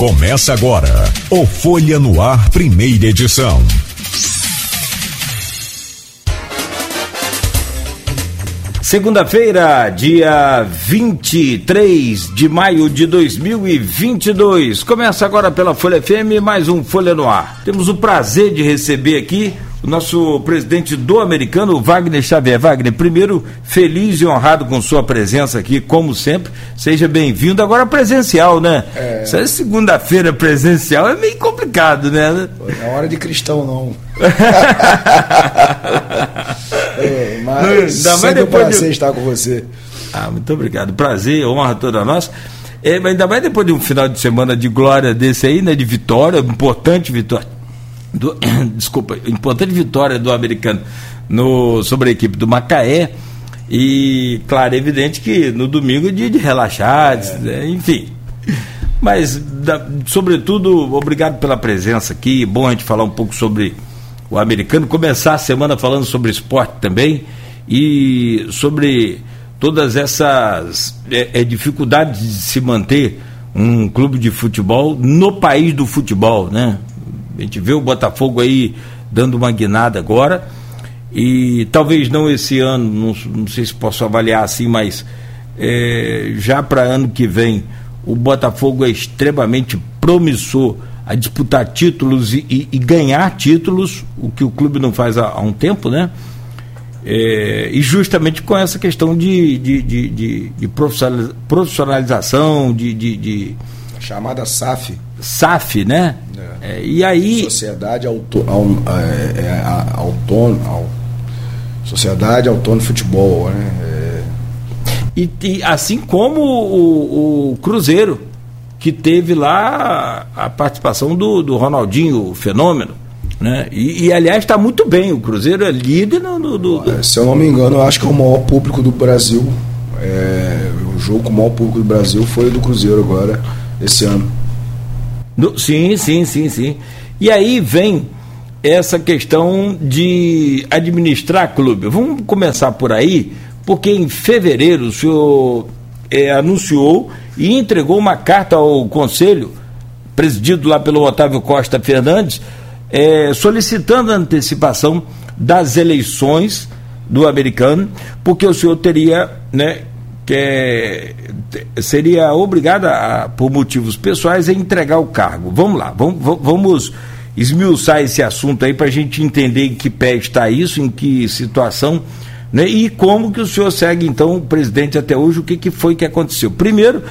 Começa agora o Folha no Ar, primeira edição. Segunda-feira, dia 23 de maio de 2022. Começa agora pela Folha FM mais um Folha no Ar. Temos o prazer de receber aqui o nosso presidente do americano, Wagner Xavier. Wagner, primeiro, feliz e honrado com sua presença aqui, como sempre. Seja bem-vindo. Agora presencial, né? É. Essa segunda-feira presencial é meio complicado, né? Não é hora de cristão, não. é, mas não, sempre um prazer de... estar com você. Ah, muito obrigado. Prazer, honra toda nossa. É, ainda mais depois de um final de semana de glória desse aí, né? De vitória, importante vitória do, desculpa, importante vitória do americano no, sobre a equipe do Macaé. E, claro, é evidente que no domingo é dia de relaxar, é. Né, enfim. Mas, da, sobretudo, obrigado pela presença aqui. Bom a gente falar um pouco sobre o americano. Começar a semana falando sobre esporte também e sobre todas essas é, é, dificuldades de se manter um clube de futebol no país do futebol, né? A gente vê o Botafogo aí dando uma guinada agora. E talvez não esse ano, não, não sei se posso avaliar assim, mas é, já para ano que vem, o Botafogo é extremamente promissor a disputar títulos e, e, e ganhar títulos, o que o clube não faz há, há um tempo, né? É, e justamente com essa questão de, de, de, de, de profissionalização, de, de, de chamada SAF. SAF, né? É. É, e aí. Sociedade Auto, é, é, Autônoma. Sociedade Autônoma de Futebol, né? É. E, e, assim como o, o, Cruzeiro, que teve lá a participação do, do Ronaldinho, o fenômeno. Né? E, e aliás está muito bem, o Cruzeiro é líder no, no, do... Se eu não me engano, eu acho que é o maior público do Brasil. É, o jogo com o maior público do Brasil foi o do Cruzeiro agora esse ano. No, sim, sim, sim, sim. E aí vem essa questão de administrar clube. Vamos começar por aí, porque em fevereiro o senhor é, anunciou e entregou uma carta ao Conselho, presidido lá pelo Otávio Costa Fernandes, é, solicitando a antecipação das eleições do americano, porque o senhor teria né, que é, seria obrigada, a, por motivos pessoais, a entregar o cargo. Vamos lá, vamos, vamos esmiuçar esse assunto aí para a gente entender em que pé está isso, em que situação, né? e como que o senhor segue, então, o presidente até hoje, o que, que foi que aconteceu. Primeiro,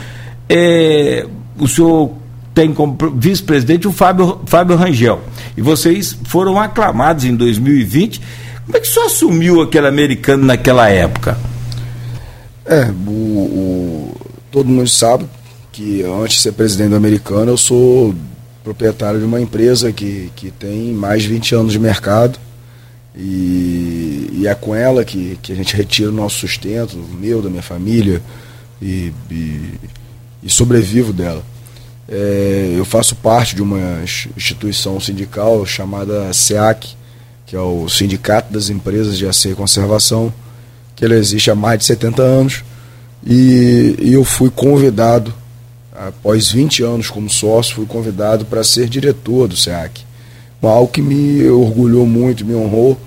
é, o senhor tem como vice-presidente o Fábio, Fábio Rangel, e vocês foram aclamados em 2020. Como é que o senhor assumiu aquele americano naquela época? É, o, o, todo mundo sabe que antes de ser presidente do americano, eu sou proprietário de uma empresa que, que tem mais de 20 anos de mercado. E, e é com ela que, que a gente retira o nosso sustento, o meu, da minha família, e, e, e sobrevivo dela. É, eu faço parte de uma instituição sindical chamada SEAC, que é o Sindicato das Empresas de Acer e Conservação que ele existe há mais de 70 anos, e, eu fui convidado, após 20 anos como sócio, fui convidado para ser diretor do SEAC. Algo que me orgulhou muito, me honrou,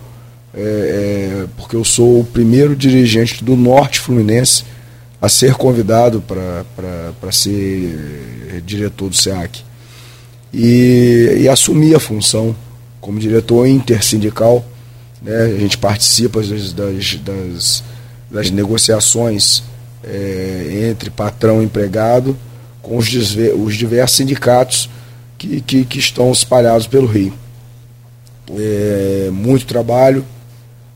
é, é, porque eu sou o primeiro dirigente do Norte Fluminense a ser convidado para ser diretor do SEAC. E, e assumi a função como diretor intersindical né? A gente participa das, das, das, das negociações é, entre patrão e empregado com os, os diversos sindicatos que, que, que, estão espalhados pelo Rio. É, muito trabalho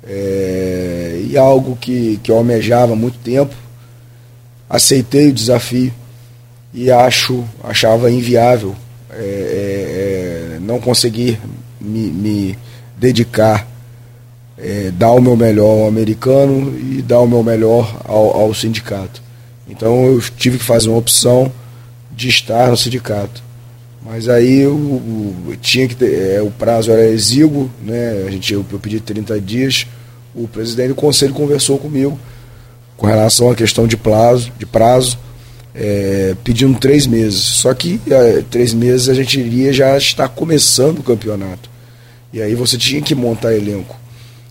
é, e algo que, que eu almejava há muito tempo. Aceitei o desafio e acho, achava inviável é, é, é não conseguir me, me dedicar é, dar o meu melhor ao americano e dar o meu melhor ao, ao sindicato. Então eu tive que fazer uma opção de estar no sindicato. Mas aí eu, eu tinha que ter, é, o prazo era exíguo, né? A gente, eu, eu pedi 30 dias, o presidente do conselho conversou comigo com relação à questão de prazo, de prazo. é, pedindo três meses. Só que é, três meses a gente iria já estar começando o campeonato. E aí você tinha que montar elenco.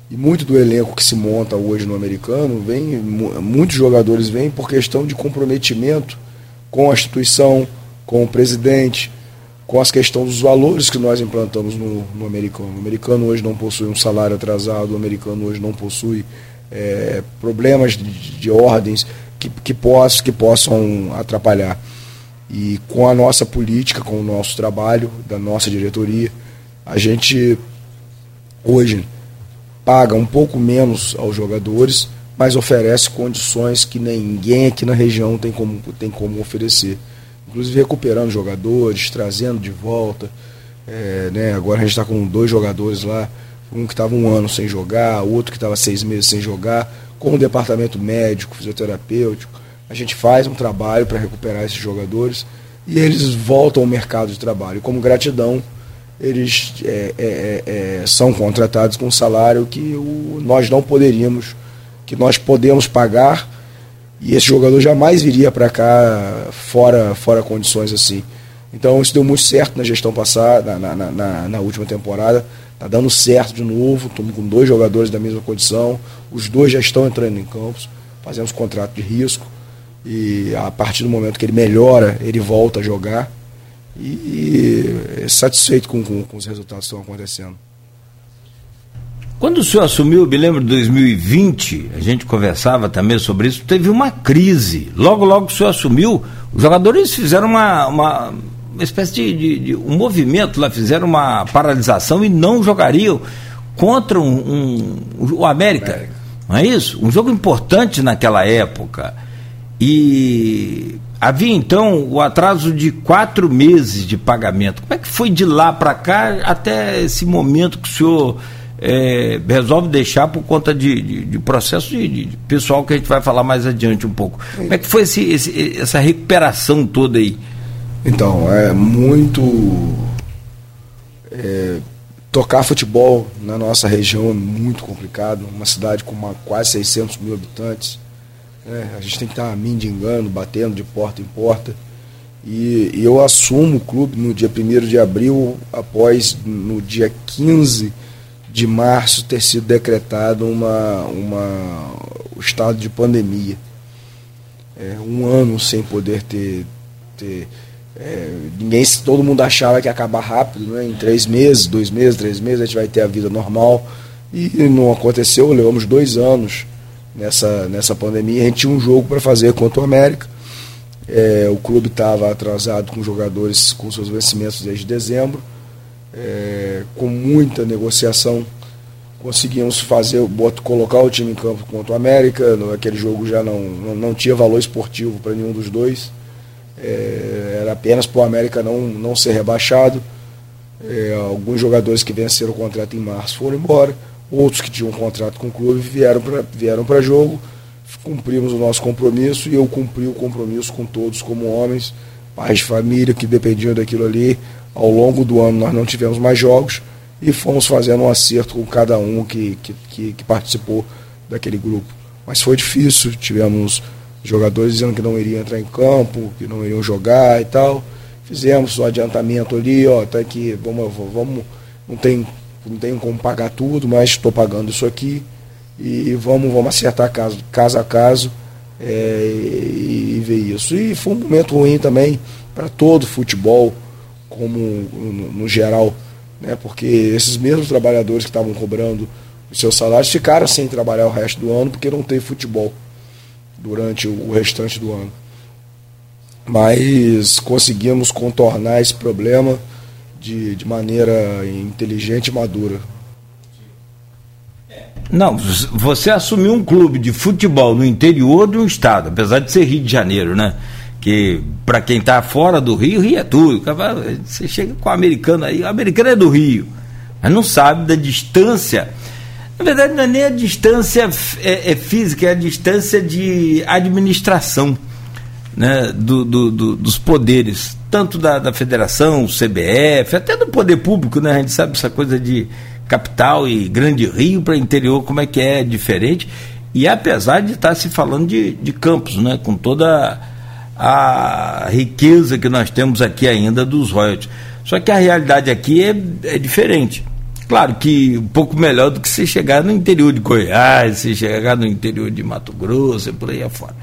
E muito do elenco que se monta hoje no americano, vem, muitos jogadores vêm por questão de comprometimento com a instituição, com o presidente, com as questões dos valores que nós implantamos no, no americano. O americano hoje não possui um salário atrasado, o americano hoje não possui é, problemas de, de ordens que, que, poss, que possam atrapalhar. E com a nossa política, com o nosso trabalho, da nossa diretoria, a gente hoje paga um pouco menos aos jogadores, mas oferece condições que ninguém aqui na região tem como, tem como oferecer. Inclusive recuperando jogadores, trazendo de volta. É, né, agora a gente está com dois jogadores lá, um que estava um ano sem jogar, outro que estava seis meses sem jogar, com o departamento médico, fisioterapêutico. A gente faz um trabalho para recuperar esses jogadores e eles voltam ao mercado de trabalho. Como gratidão, eles é, é, é, é, são contratados com um salário que o, nós não poderíamos, que nós podemos pagar, e esse jogador jamais viria para cá fora, fora condições assim. Então isso deu muito certo na gestão passada, na, na, na, na última temporada. Está dando certo de novo, estamos com dois jogadores da mesma condição, os dois já estão entrando em campos, fazemos contrato de risco, e a partir do momento que ele melhora, ele volta a jogar e, e satisfeito com, com, com os resultados que estão acontecendo. Quando o senhor assumiu, eu me lembro de 2020, a gente conversava também sobre isso, teve uma crise. Logo, logo que o senhor assumiu, os jogadores fizeram uma, uma, uma espécie de, de, de, um movimento lá, fizeram uma paralisação e não jogariam contra um, um, o América. América. Não é isso? Um jogo importante naquela época. E Havia então o atraso de quatro meses de pagamento. Como é que foi de lá para cá até esse momento que o senhor é, resolve deixar por conta de, de, de processo de, de, pessoal que a gente vai falar mais adiante um pouco? Como é que foi esse, esse, essa recuperação toda aí? Então, é muito. É, tocar futebol na nossa região é muito complicado. Uma cidade com uma, quase 600 mil habitantes é, a gente tem que estar mendigando, batendo de porta em porta. E, e, eu assumo o clube no dia 1 de abril, após no dia 15 de março ter sido decretado uma, uma, o estado de pandemia. É, um ano sem poder ter. ter é, ninguém, todo mundo achava que ia acabar rápido, né? em três meses, dois meses, três meses a gente vai ter a vida normal. E não aconteceu, levamos dois anos nessa, nessa pandemia. A gente tinha um jogo para fazer contra o América. É, o clube estava atrasado com jogadores com seus vencimentos desde dezembro. É, com muita negociação, conseguimos fazer, boto, colocar o time em campo contra o América. Aquele jogo já não, não, não tinha valor esportivo para nenhum dos dois. É, era apenas para o América não, não ser rebaixado. É, alguns jogadores que venceram o contrato em março foram embora outros que tinham um contrato com o clube vieram para vieram jogo, cumprimos o nosso compromisso e eu cumpri o compromisso com todos como homens, pais de família que dependiam daquilo ali. Ao longo do ano nós não tivemos mais jogos e fomos fazendo um acerto com cada um que, que, que, que participou daquele grupo. Mas foi difícil, tivemos jogadores dizendo que não iriam entrar em campo, que não iriam jogar e tal. Fizemos o adiantamento ali, ó, tá aqui, vamos, vamos, não tem não tenho como pagar tudo, mas estou pagando isso aqui e vamos, vamos acertar caso, caso a caso é, e, e, ver isso. E foi um momento ruim também para todo o futebol, como no, no, geral, né? porque esses mesmos trabalhadores que estavam cobrando os seus salários ficaram sem trabalhar o resto do ano porque não teve futebol durante o restante do ano. Mas conseguimos contornar esse problema de, de maneira inteligente e madura. Não, você assumiu um clube de futebol no interior de um estado, apesar de ser Rio de Janeiro, né? Que para quem está fora do Rio, Rio é tudo. Você chega com o americano aí, o americano é do Rio, mas não sabe da distância. Na verdade, não é nem a distância é, é física, é a distância de administração né, do, do, do, dos poderes, tanto da, da federação, CBF, até do poder público, né? A gente sabe essa coisa de capital e grande rio para interior, como é que é diferente. E apesar de estar se falando de, de campos, né, com toda a riqueza que nós temos aqui ainda dos royalties. Só que a realidade aqui é, é diferente. Claro que um pouco melhor do que se chegar no interior de Goiás, se chegar no interior de Mato Grosso e por aí afora.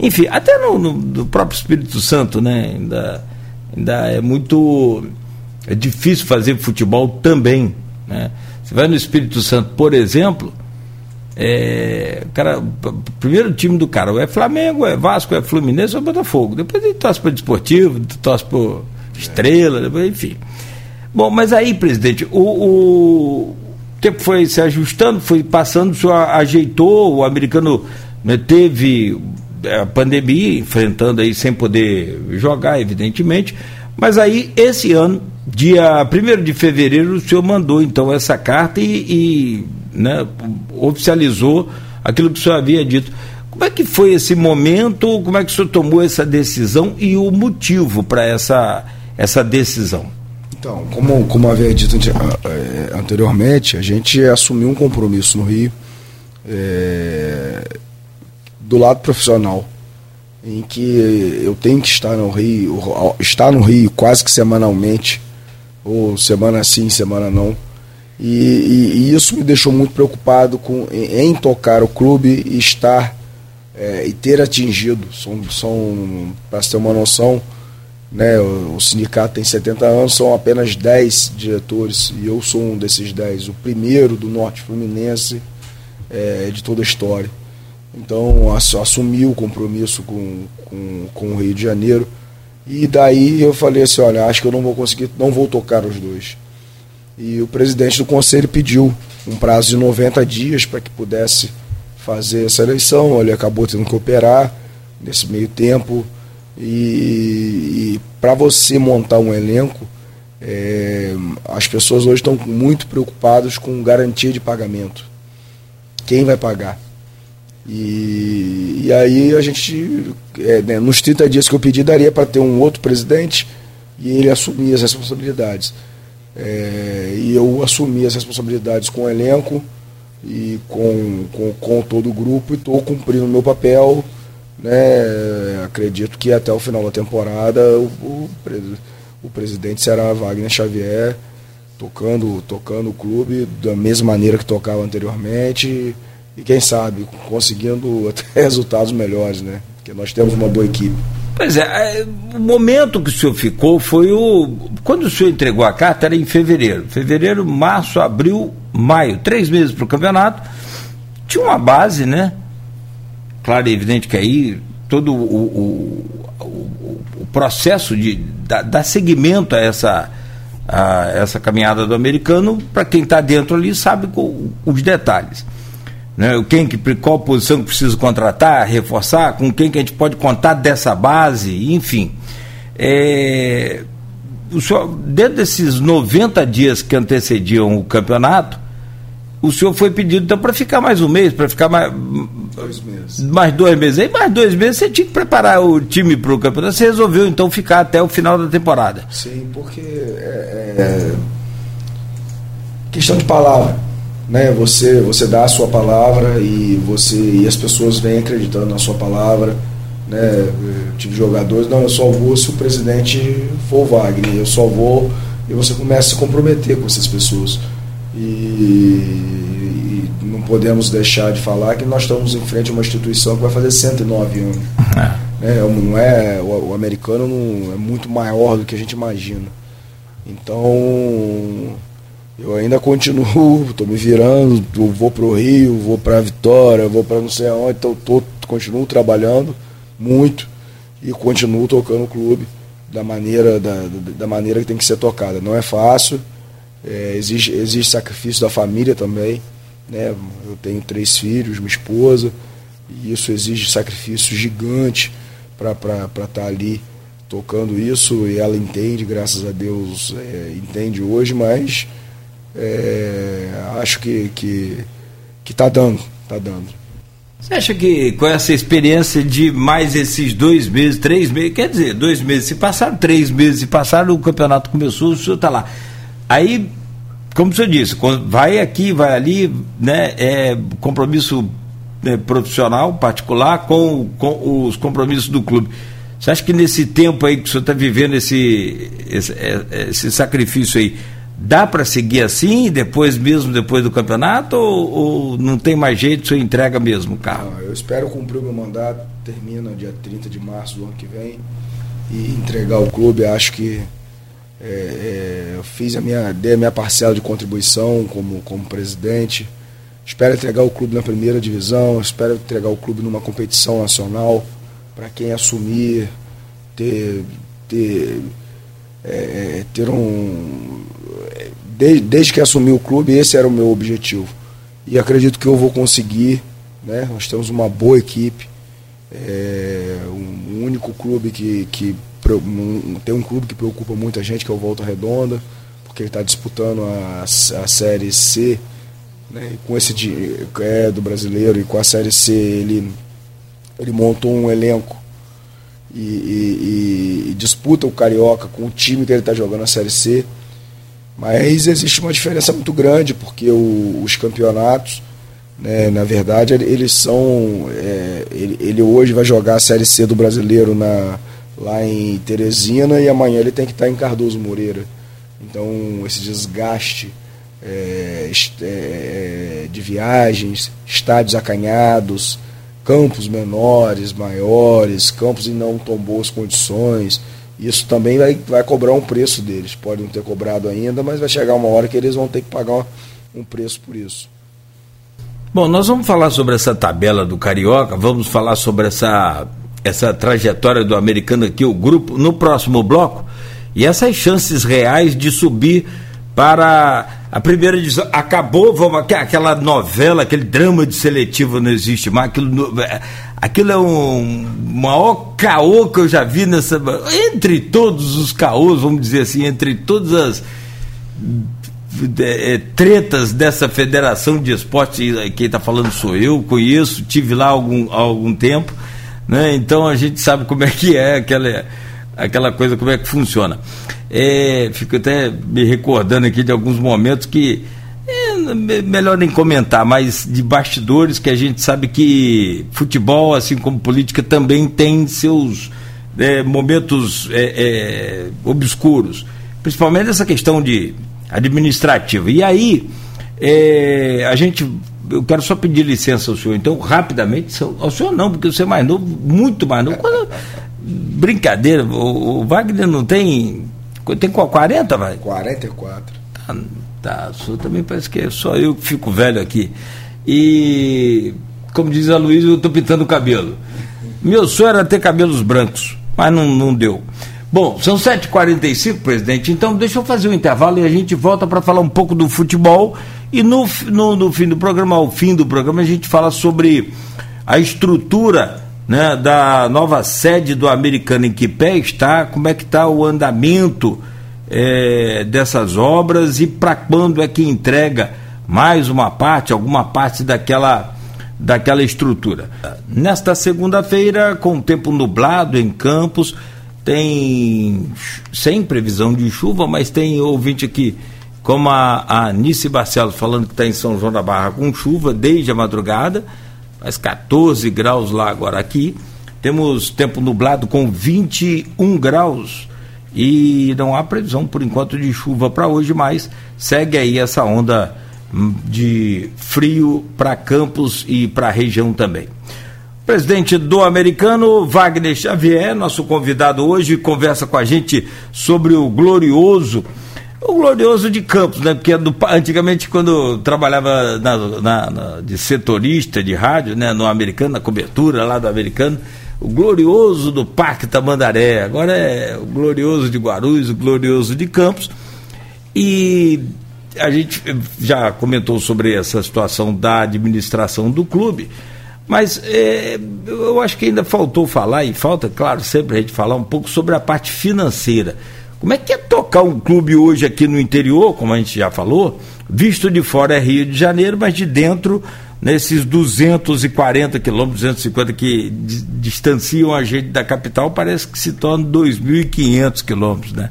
Enfim, até no, no, no próprio Espírito Santo, né? Ainda, ainda é muito é difícil fazer futebol também. Né? Você vai no Espírito Santo, por exemplo, é, cara, primeiro time do cara é Flamengo, é Vasco, é Fluminense ou é Botafogo. Depois ele torce para o Desportivo, torce para Estrela, depois, enfim. Bom, mas aí, presidente, o, o tempo foi se ajustando, foi passando, o senhor ajeitou, o americano né, teve a pandemia, enfrentando aí sem poder jogar, evidentemente, mas aí, esse ano, dia 1 de fevereiro, o senhor mandou então essa carta e, e né, oficializou aquilo que o senhor havia dito. Como é que foi esse momento? Como é que o senhor tomou essa decisão e o motivo para essa, essa decisão? Então, como, como havia dito anteriormente, a gente assumiu um compromisso no Rio é, do lado profissional, em que eu tenho que estar no Rio, estar no Rio quase que semanalmente, ou semana sim, semana não. E, e, e isso me deixou muito preocupado com, em, em tocar o clube e estar é, e ter atingido. São, são para ter uma noção, né, o, o, sindicato tem 70 anos, são apenas 10 diretores e eu sou um desses 10, o primeiro do Norte Fluminense é, de toda a história. Então assumi o compromisso com, com, com o Rio de Janeiro e daí eu falei assim, olha, acho que eu não vou conseguir, não vou tocar os dois. E o presidente do conselho pediu um prazo de 90 dias para que pudesse fazer essa eleição. Ele acabou tendo que operar nesse meio tempo. E, e para você montar um elenco, é, as pessoas hoje estão muito preocupadas com garantia de pagamento. Quem vai pagar? E, e aí a gente, é, né, nos 30 dias que eu pedi, daria para ter um outro presidente e ele assumir as responsabilidades. É, e eu assumi as responsabilidades com o elenco e com, com, com todo o grupo e estou cumprindo o meu papel. Né? Acredito que até o final da temporada o, o, o presidente será Wagner Xavier, tocando, tocando o clube da mesma maneira que tocava anteriormente e quem sabe conseguindo até resultados melhores, né? Porque nós temos uma boa equipe. Pois é, é, o momento que o senhor ficou foi o. Quando o senhor entregou a carta era em fevereiro. Fevereiro, março, abril, maio. Três meses para o campeonato. Tinha uma base, né? Claro e evidente que aí todo o, o, o, o processo de dar, dar seguimento a essa, a essa caminhada do americano, para quem está dentro ali, sabe os detalhes né? quem que, qual posição que precisa contratar, reforçar, com quem que a gente pode contar dessa base, enfim. É, o senhor, dentro desses 90 dias que antecediam o campeonato, o senhor foi pedido então para ficar mais um mês, para ficar mais. Dois meses. Mais dois meses. Aí, mais dois meses você tinha que preparar o time para o campeonato. Você resolveu então ficar até o final da temporada. Sim, porque é, é questão de palavra né? Você você dá a sua palavra e você e as pessoas vêm acreditando na sua palavra, né? Eu tive jogadores, não, eu só vou se o presidente for o Wagner, eu só vou e você começa a se comprometer com essas pessoas. E, e não podemos deixar de falar que nós estamos em frente a uma instituição que vai fazer 109 anos. É. Né? Não é, o, o americano não, é muito maior do que a gente imagina. Então, eu ainda continuo, estou me virando, vou para o Rio, vou para Vitória, vou para não sei aonde, então tô, continuo trabalhando muito e continuo tocando o clube da maneira, da, da maneira que tem que ser tocada. Não é fácil, é, existe sacrifício da família também. Né? Eu tenho três filhos, uma esposa, e isso exige sacrifício gigante para estar tá ali tocando isso, e ela entende, graças a Deus, é, entende hoje, mas é, acho que que está dando, está dando. Você acha que com essa experiência de mais esses dois meses, três meses, quer dizer, dois meses se passaram, três meses se passaram, o campeonato começou, o senhor está lá. Aí, como o senhor disse, vai aqui, vai ali, né, é compromisso né, profissional, particular, com, com os compromissos do clube. Você acha que nesse tempo aí que o senhor está vivendo esse, esse, é, esse, sacrifício aí, dá para seguir assim, depois mesmo, depois do campeonato, ou, ou, não tem mais jeito, senhor entrega mesmo o carro? Não, eu espero cumprir o meu mandato, termina dia 30 de março do ano que vem, e entregar o clube, acho que é, é, eu fiz a minha, dei a minha parcela de contribuição como, como presidente. Espero entregar o clube na primeira divisão, espero entregar o clube numa competição nacional para quem assumir ter, ter, é, ter um. Desde, desde que assumi o clube, esse era o meu objetivo. E acredito que eu vou conseguir. Né? Nós temos uma boa equipe, é, um único clube que, que tem um clube que preocupa muita gente, que é o Volta Redonda, porque ele está disputando a, a Série C, né? com esse é, do brasileiro, e com a Série C ele, ele montou um elenco e, e, e disputa o Carioca com o time que ele está jogando a Série C. Mas existe uma diferença muito grande, porque o, os campeonatos, né, na verdade, eles são. É, ele, ele hoje vai jogar a Série C do brasileiro na lá em Teresina e amanhã ele tem que estar em Cardoso Moreira. Então, esse desgaste é, é, de viagens, estádios acanhados, campos menores, maiores, campos em não tão boas condições, isso também vai, vai cobrar um preço deles. Podem não ter cobrado ainda, mas vai chegar uma hora que eles vão ter que pagar um preço por isso. Bom, nós vamos falar sobre essa tabela do Carioca, vamos falar sobre essa essa trajetória do americano aqui, o grupo, no próximo bloco, e essas chances reais de subir para a primeira divisão. Acabou, vamos, aquela novela, aquele drama de seletivo não existe mais. Aquilo, é, aquilo é um maior caô que eu já vi nessa. Entre todos os caôs, vamos dizer assim, entre todas as é, tretas dessa federação de esporte, quem está falando sou eu, conheço, tive lá algum, algum tempo né? Então a gente sabe como é que é aquela, aquela coisa, como é que funciona. É, fico até me recordando aqui de alguns momentos que é, melhor nem comentar, mas de bastidores que a gente sabe que futebol, assim como política, também tem seus é, momentos é, é obscuros, principalmente essa questão de administrativa. E aí é, a gente eu quero só pedir licença ao senhor, então, rapidamente, ao senhor não, porque você é mais novo, muito mais novo. Quando, brincadeira, o, o, Wagner não tem. Tem qual? 40, vai? 44. Tá, tá, senhor também parece que é só eu que fico velho aqui. E, como diz a Luísa, eu estou pintando o cabelo. Meu sonho era ter cabelos brancos, mas não, não deu. Bom, são 7h45, presidente, então deixa eu fazer um intervalo e a gente volta para falar um pouco do futebol e no, no, no, fim do programa, ao fim do programa, a gente fala sobre a estrutura né, da nova sede do Americano em que pé está, como é que está o andamento é, dessas obras e para quando é que entrega mais uma parte, alguma parte daquela daquela estrutura. Nesta segunda-feira, com tempo nublado em Campos, tem sem previsão de chuva, mas tem ouvinte aqui como a, a Nice Barcelos falando que está em São João da Barra com chuva desde a madrugada, faz 14 graus lá agora aqui. Temos tempo nublado com 21 graus e não há previsão por enquanto de chuva para hoje, mas segue aí essa onda hum, de frio para Campos e para a região também. Presidente do Americano, Wagner Xavier, nosso convidado hoje, conversa com a gente sobre o glorioso o glorioso de Campos, né? Porque do, antigamente, quando trabalhava na, na, na, de setorista de rádio, né? No americano, na cobertura lá do americano, o glorioso do Parque Tamandaré, agora é o glorioso de Guarulhos, o glorioso de Campos. E a gente já comentou sobre essa situação da administração do clube, mas é, eu acho que ainda faltou falar, e falta, claro, sempre a gente falar um pouco sobre a parte financeira. Como é que é tocar um clube hoje aqui no interior, como a gente já falou? Visto de fora é Rio de Janeiro, mas de dentro, nesses 240 quilômetros, 250 que distanciam a gente da capital, parece que se torna 2.500 quilômetros, né?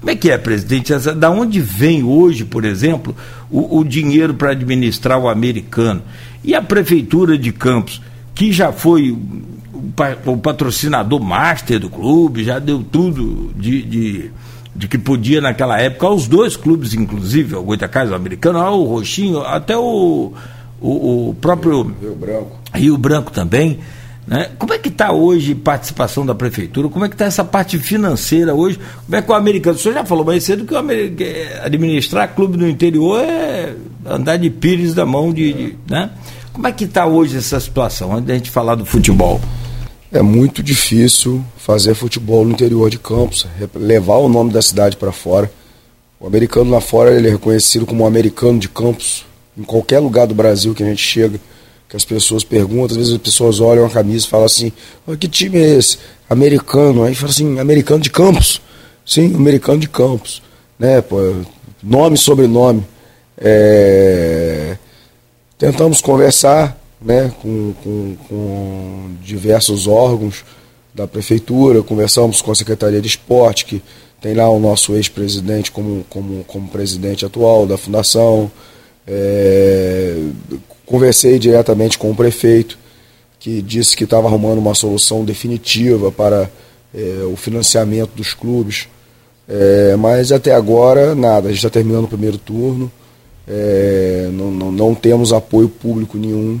Como é que é, presidente? Da onde vem hoje, por exemplo, o, o dinheiro para administrar o americano? E a prefeitura de Campos, que já foi o, patrocinador master do clube, já deu tudo de, de, de, que podia naquela época, aos dois clubes, inclusive, o Goitacás, o americano, o Roxinho, até o, o, o próprio Rio Branco. Rio Branco também. Né? Como é que está hoje participação da prefeitura? Como é que está essa parte financeira hoje? Como é que o americano. O senhor já falou mais cedo que o administrar clube no interior é andar de pires da mão de. de né? Como é que está hoje essa situação, antes da gente falar do futebol? É muito difícil fazer futebol no interior de Campos, levar o nome da cidade para fora. O americano lá fora ele é reconhecido como um americano de Campos, em qualquer lugar do Brasil que a gente chega que as pessoas perguntam, às vezes as pessoas olham a camisa e falam assim, que time é esse? Americano, aí fala assim, americano de Campos. Sim, americano de Campos. Né, pô, nome sobrenome. É... Tentamos conversar né, com, com, com diversos órgãos da prefeitura, conversamos com a Secretaria de Esporte, que tem lá o nosso ex-presidente como, como, como presidente atual da fundação. É, Conversei diretamente com o prefeito, que disse que estava arrumando uma solução definitiva para é, o financiamento dos clubes. É, mas até agora, nada. A gente está terminando o primeiro turno, é, não, não, não, temos apoio público nenhum.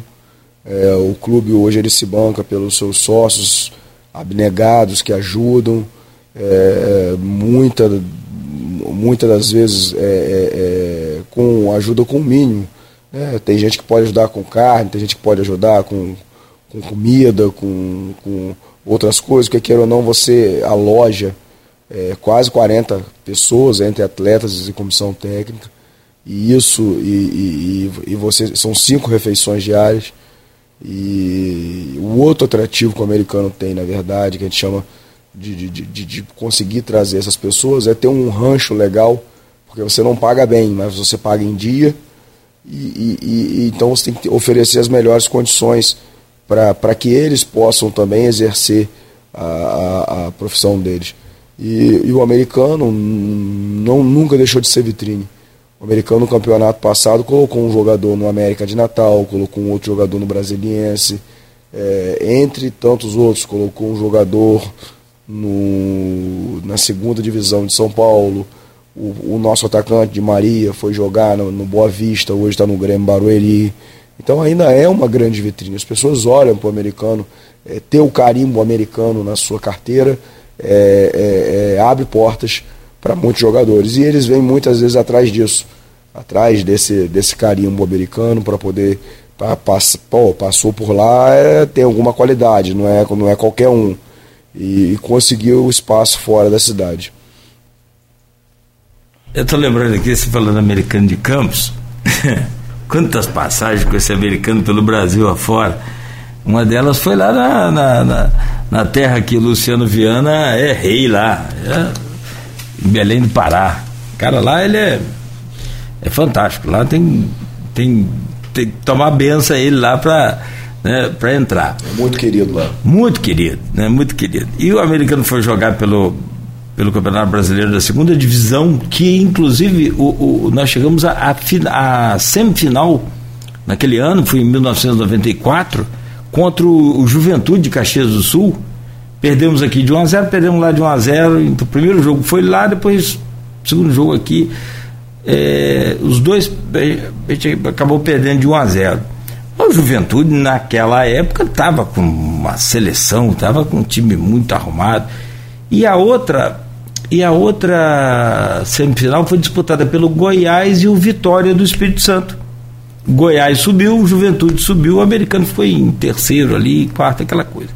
É, o clube hoje ele se banca pelos seus sócios abnegados que ajudam, é, muita, muitas das vezes com ajuda com o mínimo. É, tem gente que pode ajudar com carne, tem gente que pode ajudar com, com comida, com, com outras coisas, porque queira ou não, você aloja é, quase 40 pessoas entre atletas e comissão técnica. E isso, e, e, e você, são cinco refeições diárias. E o outro atrativo que o americano tem, na verdade, que a gente chama de, de, de, de conseguir trazer essas pessoas, é ter um rancho legal, porque você não paga bem, mas você paga em dia e, e, e, então você tem que oferecer as melhores condições para que eles possam também exercer a, a, a profissão deles. E, e, o americano não, nunca deixou de ser vitrine. O americano no campeonato passado colocou um jogador no América de Natal, colocou um outro jogador no Brasiliense, é, entre tantos outros, colocou um jogador no, na segunda divisão de São Paulo, o, o, nosso atacante de Maria foi jogar no, no Boa Vista, hoje está no Grêmio Barueri. Então ainda é uma grande vitrine. As pessoas olham para o americano, é, ter o carimbo americano na sua carteira é, é, é abre portas para muitos jogadores. E eles vêm muitas vezes atrás disso, atrás desse, desse carimbo americano para poder. Pra, pô, passou por lá, é, tem alguma qualidade, não é, não é qualquer um. E, e conseguiu o espaço fora da cidade. Eu estou lembrando aqui, você falando americano de Campos, quantas passagens com esse americano pelo Brasil afora. Uma delas foi lá na, na, na, na terra que o Luciano Viana é rei lá, é, em Belém do Pará. Cara, lá ele é, é fantástico. Lá tem, tem, tem que tomar benção ele lá para né, para entrar. É muito querido lá. Muito querido, né, muito querido. E o americano foi jogar pelo pelo Campeonato Brasileiro da Segunda Divisão, que inclusive o, o nós chegamos à semifinal naquele ano, foi em 1994, contra o, o, Juventude de Caxias do Sul. Perdemos aqui de 1 a 0, perdemos lá de 1 a 0. Então, o primeiro jogo foi lá, depois o segundo jogo aqui. É, os dois a gente acabou perdendo de 1 a 0. O Juventude naquela época estava com uma seleção, estava com um time muito arrumado. E a outra e a outra semifinal foi disputada pelo Goiás e o Vitória do Espírito Santo. Goiás subiu, Juventude subiu, o americano foi em terceiro ali, quarto, aquela coisa.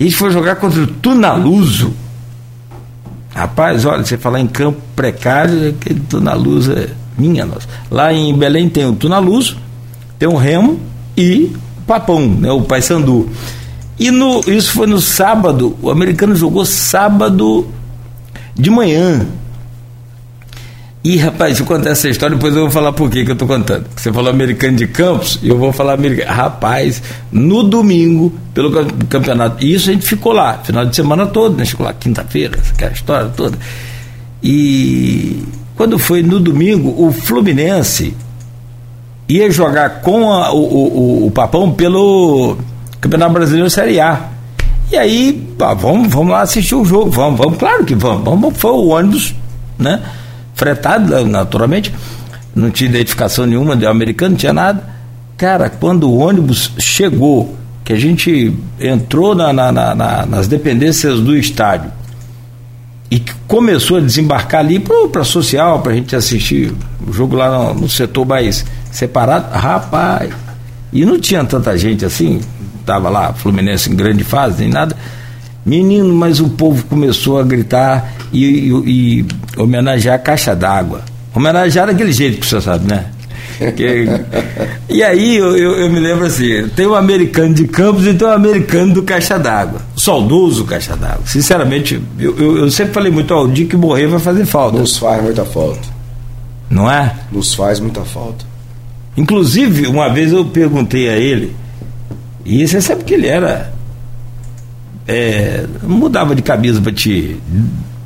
E gente foi jogar contra o Tunaluso. Rapaz, olha, você falar em campo precário, aquele Tunaluso é minha nossa. Lá em Belém tem o Tunaluso, tem o Remo e o Papão, né, o Paysandu. E no, isso foi no sábado, o americano jogou sábado de manhã. E rapaz, eu contar essa história, depois eu vou falar por que eu estou contando. Você falou americano de Campos, e eu vou falar americano. Rapaz, no domingo, pelo campeonato. E isso a gente ficou lá, final de semana todo, né? Ficou lá quinta-feira, aquela história toda. E quando foi no domingo, o Fluminense ia jogar com a, o, o, o Papão pelo Campeonato Brasileiro Série A. E aí, pá, vamos, vamos lá assistir o jogo, vamos, vamos, claro que vamos. vamos foi o ônibus, né? Fretado, naturalmente. Não tinha identificação nenhuma de americano, não tinha nada. Cara, quando o ônibus chegou, que a gente entrou na, na, na, nas dependências do estádio e começou a desembarcar ali para social, para a gente assistir o jogo lá no, no setor mais separado, rapaz, e não tinha tanta gente assim, tava lá Fluminense em grande fase, nem nada. Menino, mas o povo começou a gritar e, e, e homenagear a caixa d'água. Homenagear daquele jeito que você sabe, né? Que, e aí eu, eu, eu, me lembro assim, tem um americano de Campos e tem um americano do Caixa d'Água. Saudoso Caixa d'Água. Sinceramente, eu, eu, eu, sempre falei muito, ó, o dia que morrer vai fazer falta. Nos faz muita falta. Não é? Nos faz muita falta. Inclusive, uma vez eu perguntei a ele, e você sabe que ele era. É, não mudava de camisa para te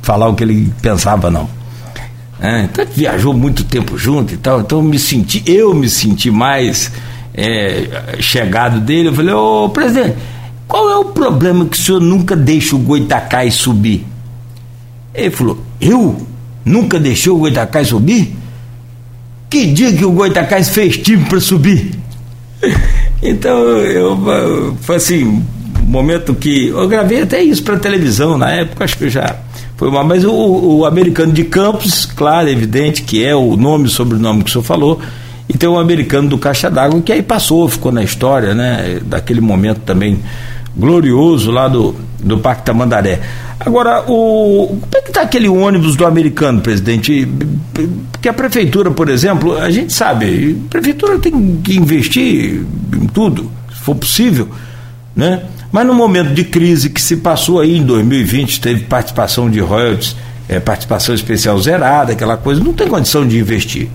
falar o que ele pensava, não. É, então viajou muito tempo junto e tal, então me senti, eu me senti mais é, chegado dele. Eu falei, ô presidente, qual é o problema que o senhor nunca deixa o Goitacai subir? Ele falou, eu? Nunca deixou o Goitacai subir? Que dia que o Goitacás fez time para subir? Então, eu, foi assim, momento que. Eu gravei até isso para televisão na época, acho que já foi uma. Mas o, o americano de Campos, claro, evidente, que é o nome e sobrenome que o senhor falou, e tem um americano do Caixa d'Água que aí passou, ficou na história, né? Daquele momento também glorioso lá do, do Parque Tamandaré. Agora, o, como é que está aquele ônibus do americano, presidente? Porque a prefeitura, por exemplo, a gente sabe, a prefeitura tem que investir em tudo, se for possível, né? Mas no momento de crise que se passou aí em 2020, teve participação de royalties, é, participação especial zerada, aquela coisa, não tem condição de investir.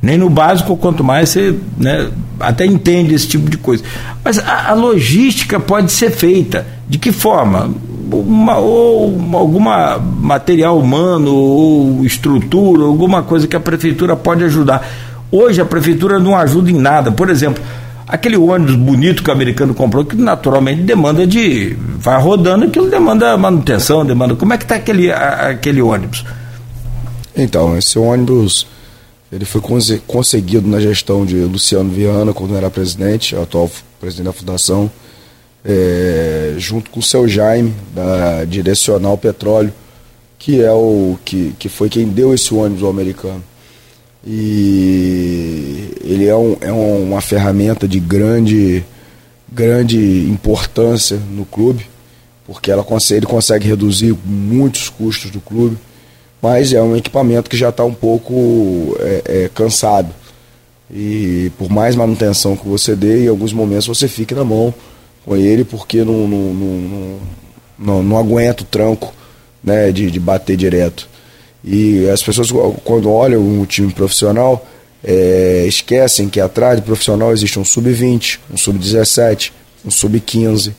Nem no básico, quanto mais você né, até entende esse tipo de coisa. Mas a, a logística pode ser feita. De que forma? Uma, ou alguma material humano, ou estrutura, alguma coisa que a prefeitura pode ajudar. Hoje a prefeitura não ajuda em nada. Por exemplo, aquele ônibus bonito que o americano comprou, que naturalmente demanda de. vai rodando, aquilo demanda manutenção, demanda. Como é que está aquele, aquele ônibus? Então, esse ônibus ele foi conseguido na gestão de Luciano Viana, quando era presidente, atual presidente da fundação, é, junto com o seu Jaime, da Direcional Petróleo, que é o que, que foi quem deu esse ônibus ao americano. E ele é, um, é uma ferramenta de grande, grande importância no clube, porque ela ele consegue reduzir muitos custos do clube mas é um equipamento que já está um pouco é, é, cansado. E por mais manutenção que você dê, em alguns momentos você fica na mão com ele porque não, não, não, não, não aguenta o tranco né, de, de bater direto. E as pessoas, quando olham um time profissional, é, esquecem que atrás do profissional existe um sub-20, um sub-17, um sub-15.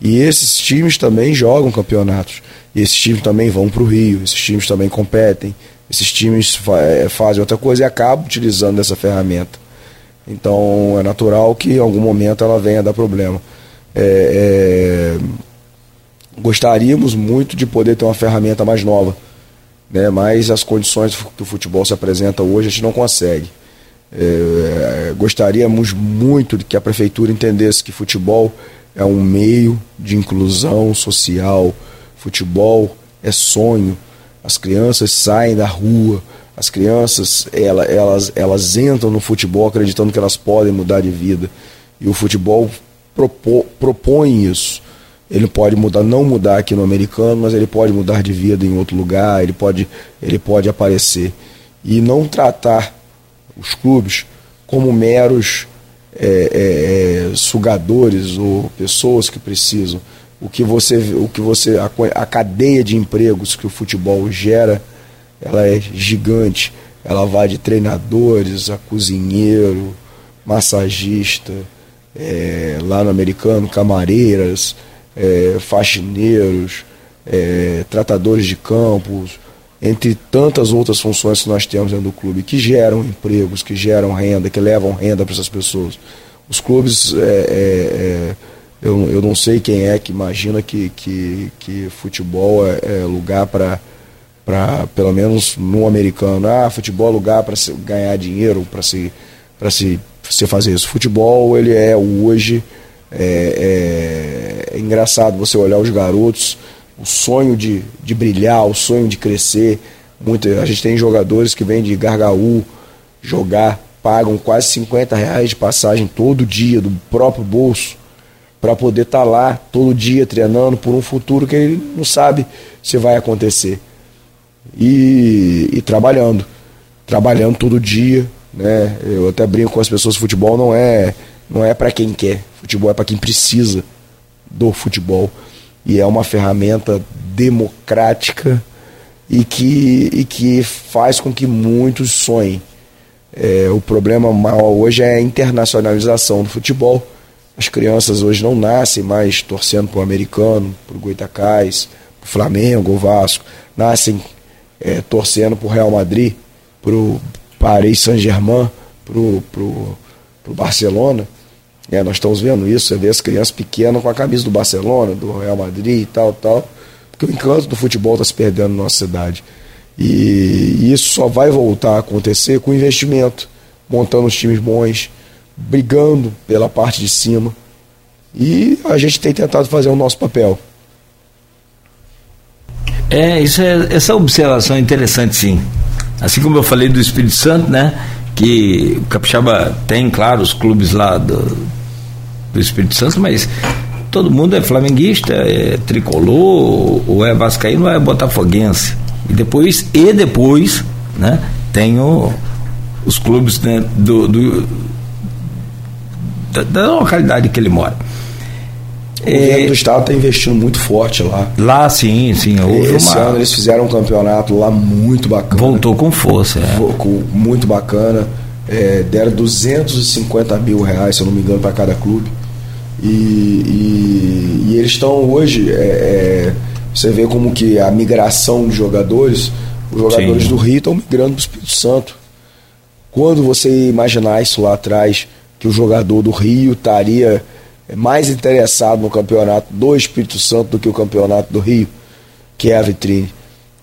E esses times também jogam campeonatos. E esses times também vão para o Rio, esses times também competem, esses times fa é, fazem outra coisa e acabam utilizando essa ferramenta. Então é natural que em algum momento ela venha dar problema. É, é, gostaríamos muito de poder ter uma ferramenta mais nova, né? mas as condições que o futebol se apresenta hoje a gente não consegue. É, gostaríamos muito de que a prefeitura entendesse que futebol é um meio de inclusão social, Futebol é sonho. As crianças saem da rua, as crianças elas, elas, elas entram no futebol acreditando que elas podem mudar de vida. E o futebol propô, propõe isso. Ele pode mudar, não mudar aqui no americano, mas ele pode mudar de vida em outro lugar, ele pode, ele pode aparecer. E não tratar os clubes como meros é, é, é, sugadores ou pessoas que precisam o que você, o que você a, a cadeia de empregos que o futebol gera, ela é gigante. Ela vai de treinadores a cozinheiro, massagista, é, lá no americano, camareiras, é, faxineiros, é, tratadores de campos, entre tantas outras funções que nós temos dentro do clube, que geram empregos, que geram renda, que levam renda para essas pessoas. Os clubes é, é, é Eu, eu não sei quem é que imagina que, que, que futebol é, é lugar para, pelo menos no americano, ah, futebol é lugar para ganhar dinheiro, para se, se, se fazer isso. Futebol, ele é hoje, é, é, é engraçado você olhar os garotos, o sonho de, de brilhar, o sonho de crescer. Muito, a gente tem jogadores que vêm de Gargaú jogar, pagam quase 50 reais de passagem todo dia do próprio bolso para poder estar tá lá todo dia treinando por um futuro que ele não sabe se vai acontecer. E, e trabalhando. Trabalhando todo dia. Né? Eu até brinco com as pessoas, futebol não é, não é para quem quer. Futebol é para quem precisa do futebol. E é uma ferramenta democrática e que, e que faz com que muitos sonhem. É, o problema maior hoje é a internacionalização do futebol as crianças hoje não nascem mais torcendo para o americano, para o Goitacás, para o Flamengo, o Vasco. Nascem é, torcendo para o Real Madrid, para o Paris Saint-Germain, para o Barcelona. É, nós estamos vendo isso, você vê as crianças pequenas com a camisa do Barcelona, do Real Madrid e tal, tal. Porque o encanto do futebol está se perdendo na nossa cidade. E, isso só vai voltar a acontecer com investimento, montando os times bons, brigando pela parte de cima. E a gente tem tentado fazer o nosso papel. É, isso é, essa observação é interessante sim. Assim como eu falei do Espírito Santo, né? Que o Capixaba tem, claro, os clubes lá do, do Espírito Santo, mas todo mundo é flamenguista, é tricolor, ou é vascaíno, ou é botafoguense. E depois, e depois, né? Tem o, os clubes né, do, do da, da localidade que ele mora. O governo do estado está investindo muito forte lá. Lá, sim, sim. Houve Esse uma... ano eles fizeram um campeonato lá muito bacana. Voltou com força, é. Com, muito bacana. É, deram 250 mil reais, se eu não me engano, para cada clube. E, e, e eles estão hoje. É, é, você vê como que a migração de jogadores, os jogadores sim. do Rio estão migrando para o Espírito Santo. Quando você imaginar isso lá atrás, que o jogador do Rio estaria mais interessado no campeonato do Espírito Santo do que o campeonato do Rio, que é a vitrine.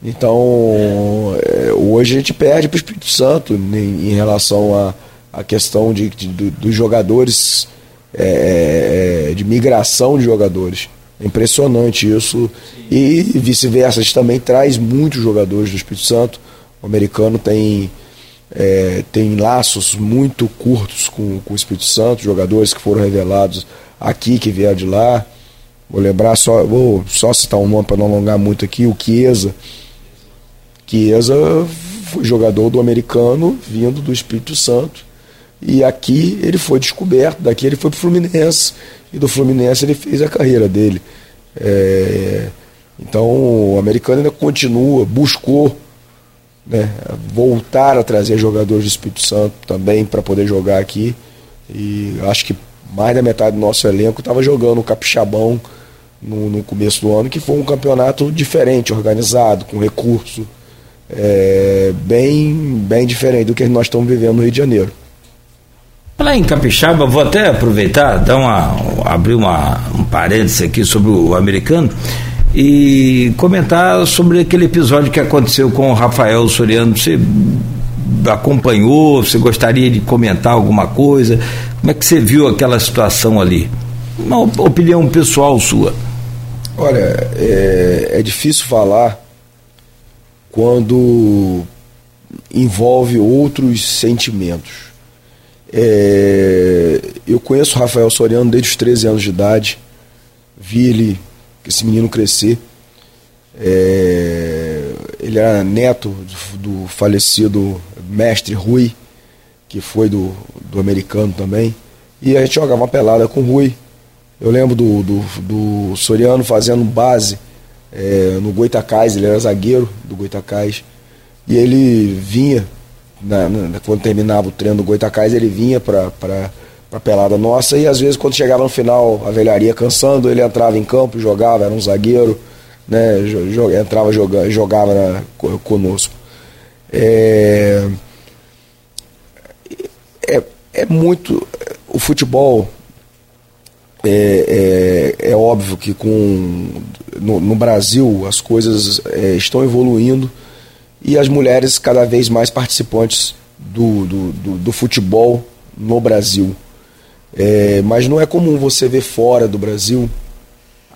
Então, é, hoje a gente perde para o Espírito Santo em, em relação à questão de, de, dos jogadores, é, é, de migração de jogadores. É impressionante isso. E vice-versa, a gente também traz muitos jogadores do Espírito Santo. O americano tem é, tem laços muito curtos com, com o Espírito Santo, jogadores que foram revelados aqui, que vieram de lá. Vou lembrar só, vou só citar um nome para não alongar muito aqui, o Chiesa. Chiesa foi jogador do americano vindo do Espírito Santo. E aqui ele foi descoberto, daqui ele foi para o Fluminense. E do Fluminense ele fez a carreira dele. É, então o americano ainda continua, buscou né, voltar a trazer jogadores do Espírito Santo também para poder jogar aqui. E acho que mais da metade do nosso elenco estava jogando o Capixabão no, no, começo do ano, que foi um campeonato diferente, organizado, com recurso, é, bem, bem diferente do que nós estamos vivendo no Rio de Janeiro. Lá em Capixaba, vou até aproveitar, dar uma, abrir uma, um parênteses aqui sobre o americano e comentar sobre aquele episódio que aconteceu com o Rafael Soriano. Você acompanhou? Você gostaria de comentar alguma coisa? Como é que você viu aquela situação ali? Uma opinião pessoal sua. Olha, é, é difícil falar quando envolve outros sentimentos. É, eu conheço o Rafael Soriano desde os 13 anos de idade, vi ele esse menino crescer. É, ele era neto do, do, falecido mestre Rui, que foi do, do americano também. E a gente jogava uma pelada com o Rui. Eu lembro do, do, do Soriano fazendo base é, no Goitacás, ele era zagueiro do Goitacás. E ele vinha, na, na, quando terminava o treino do Goitacás, ele vinha para para pelada nossa. E às vezes, quando chegava no final, a velharia cansando, ele entrava em campo, jogava, era um zagueiro, né? entrava, jogava, jogava na, conosco. É, é, é muito. O futebol é, é, é óbvio que com, no, no Brasil as coisas é, estão evoluindo e as mulheres cada vez mais participantes do, do, do, do futebol no Brasil. É, mas não é comum você ver fora do Brasil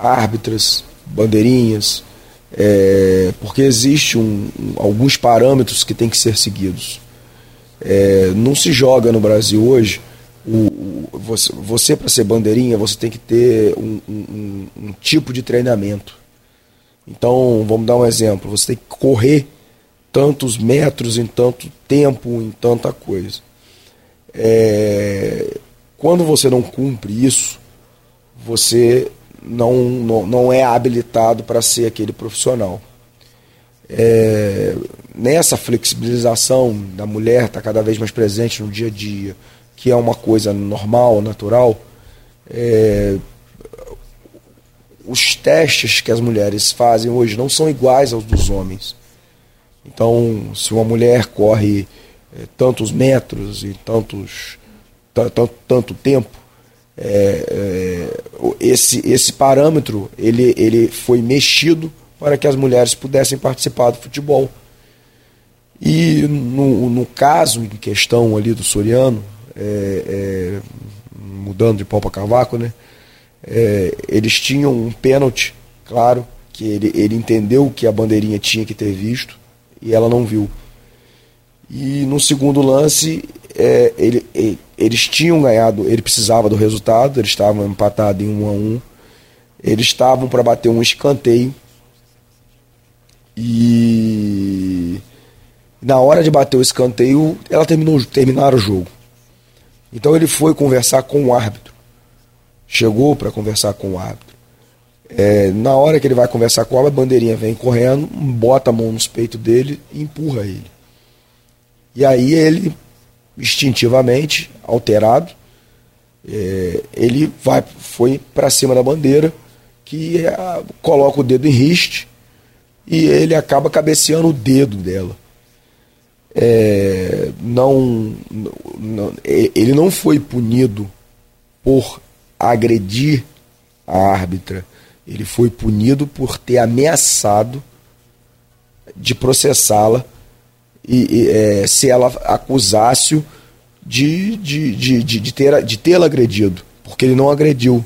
árbitras, bandeirinhas, é, porque existe um, alguns parâmetros que têm que ser seguidos. É, não se joga no Brasil hoje. O, o você, você para ser bandeirinha, você tem que ter um, um, um tipo de treinamento. Então, vamos dar um exemplo: você tem que correr tantos metros em tanto tempo, em tanta coisa. É, quando você não cumpre isso, você não, não, não é habilitado para ser aquele profissional. É, nessa flexibilização da mulher está cada vez mais presente no dia a dia, que é uma coisa normal, natural, é, os testes que as mulheres fazem hoje não são iguais aos dos homens. Então, se uma mulher corre é, tantos metros e tantos tanto tempo, é, é, esse, esse parâmetro ele, ele foi mexido para que as mulheres pudessem participar do futebol. E no, no caso em questão ali do Soriano, mudando de pau para cavaco, né, eles tinham um pênalti, claro, que ele, ele entendeu que a bandeirinha tinha que ter visto e ela não viu. E no segundo lance, é, ele, ele, eles tinham ganhado, ele precisava do resultado, eles estavam empatados em 1 a 1 Eles estavam para bater um escanteio. E na hora de bater o escanteio, ela terminou terminaram o jogo. Então ele foi conversar com o árbitro. Chegou para conversar com o árbitro. É, na hora que ele vai conversar com árbitro, a bandeirinha vem correndo, bota a mão nos peitos dele e empurra ele. E aí ele instintivamente alterado, é, ele vai, foi para cima da bandeira, que é, coloca o dedo em riste e ele acaba cabeceando o dedo dela. É, não, não, ele não foi punido por agredir a árbitra, ele foi punido por ter ameaçado de processá-la e, e é, se ela acusasse de, de, de, de, de ter de tê-la agredido, porque ele não agrediu.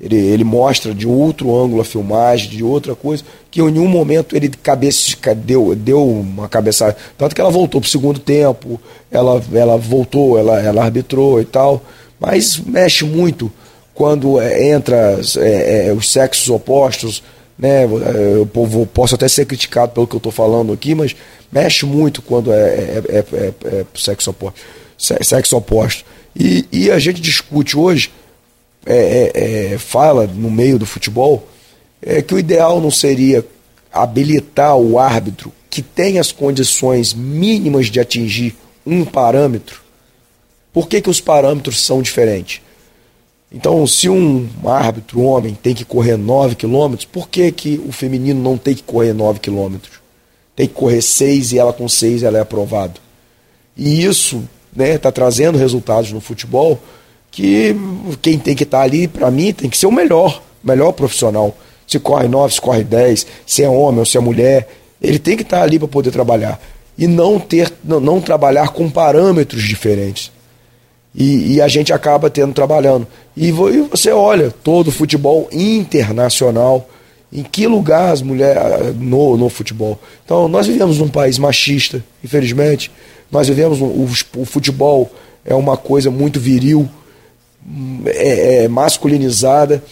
Ele, ele mostra de outro ângulo a filmagem, de outra coisa, que em nenhum momento ele cabeça, deu, deu uma cabeçada. Tanto que ela voltou para o segundo tempo, ela, ela voltou, ela, ela arbitrou e tal. Mas mexe muito quando é, entra é, é, os sexos opostos, né? Eu posso até ser criticado pelo que eu estou falando aqui, mas mexe muito quando é, é, é, é, é sexo oposto. Sexo oposto. E, e a gente discute hoje, é, fala no meio do futebol, é que o ideal não seria habilitar o árbitro que tem as condições mínimas de atingir um parâmetro. Por que, que os parâmetros são diferentes? Então, se um árbitro, homem, tem que correr 9 km, por que, que o feminino não tem que correr 9 km? Tem que correr 6 e ela com 6 ela é aprovado. E isso está né, tá trazendo resultados no futebol que quem tem que estar tá ali, para mim, tem que ser o melhor, melhor profissional. Se corre 9, se corre 10, se é homem ou se é mulher, ele tem que estar tá ali para poder trabalhar. E não ter, não, não trabalhar com parâmetros diferentes. E, e, a gente acaba tendo trabalhando. E, você olha todo o futebol internacional, em que lugar as mulheres no, no futebol. Então, nós vivemos num país machista, infelizmente. Nós vivemos o, o futebol é uma coisa muito viril, é, é masculinizada.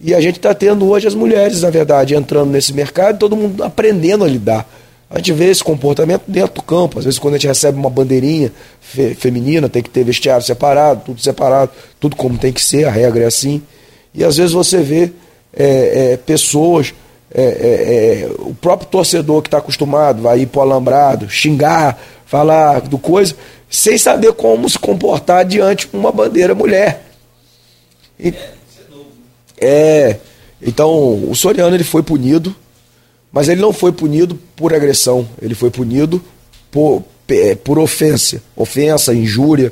E a gente está tendo hoje as mulheres, na verdade, entrando nesse mercado, todo mundo aprendendo a lidar. A gente vê esse comportamento dentro do campo. Às vezes, quando a gente recebe uma bandeirinha fe feminina, tem que ter vestiário separado, tudo separado, tudo como tem que ser, a regra é assim. E às vezes você vê é, é, pessoas, é, é, é o próprio torcedor que está acostumado, vai ir para o alambrado, xingar, falar do coisa, sem saber como se comportar diante de uma bandeira mulher. E, é, então o Soriano ele foi punido mas ele não foi punido por agressão, ele foi punido por, é, por ofensa. Ofensa, injúria.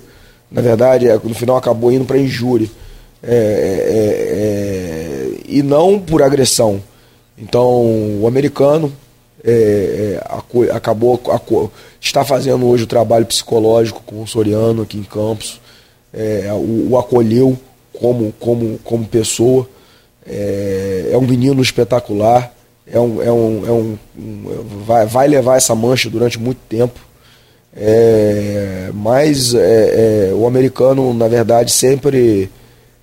Na verdade, é, no final acabou indo para injúria. é, é, é, e não por agressão. Então, o americano é, é, acabou está fazendo hoje o trabalho psicológico com o Soriano aqui em Campos, é, o, o, acolheu como, como, como pessoa, é, é, um menino espetacular, é um, é um, é um, vai, vai levar essa mancha durante muito tempo. É, mas é, o americano, na verdade, sempre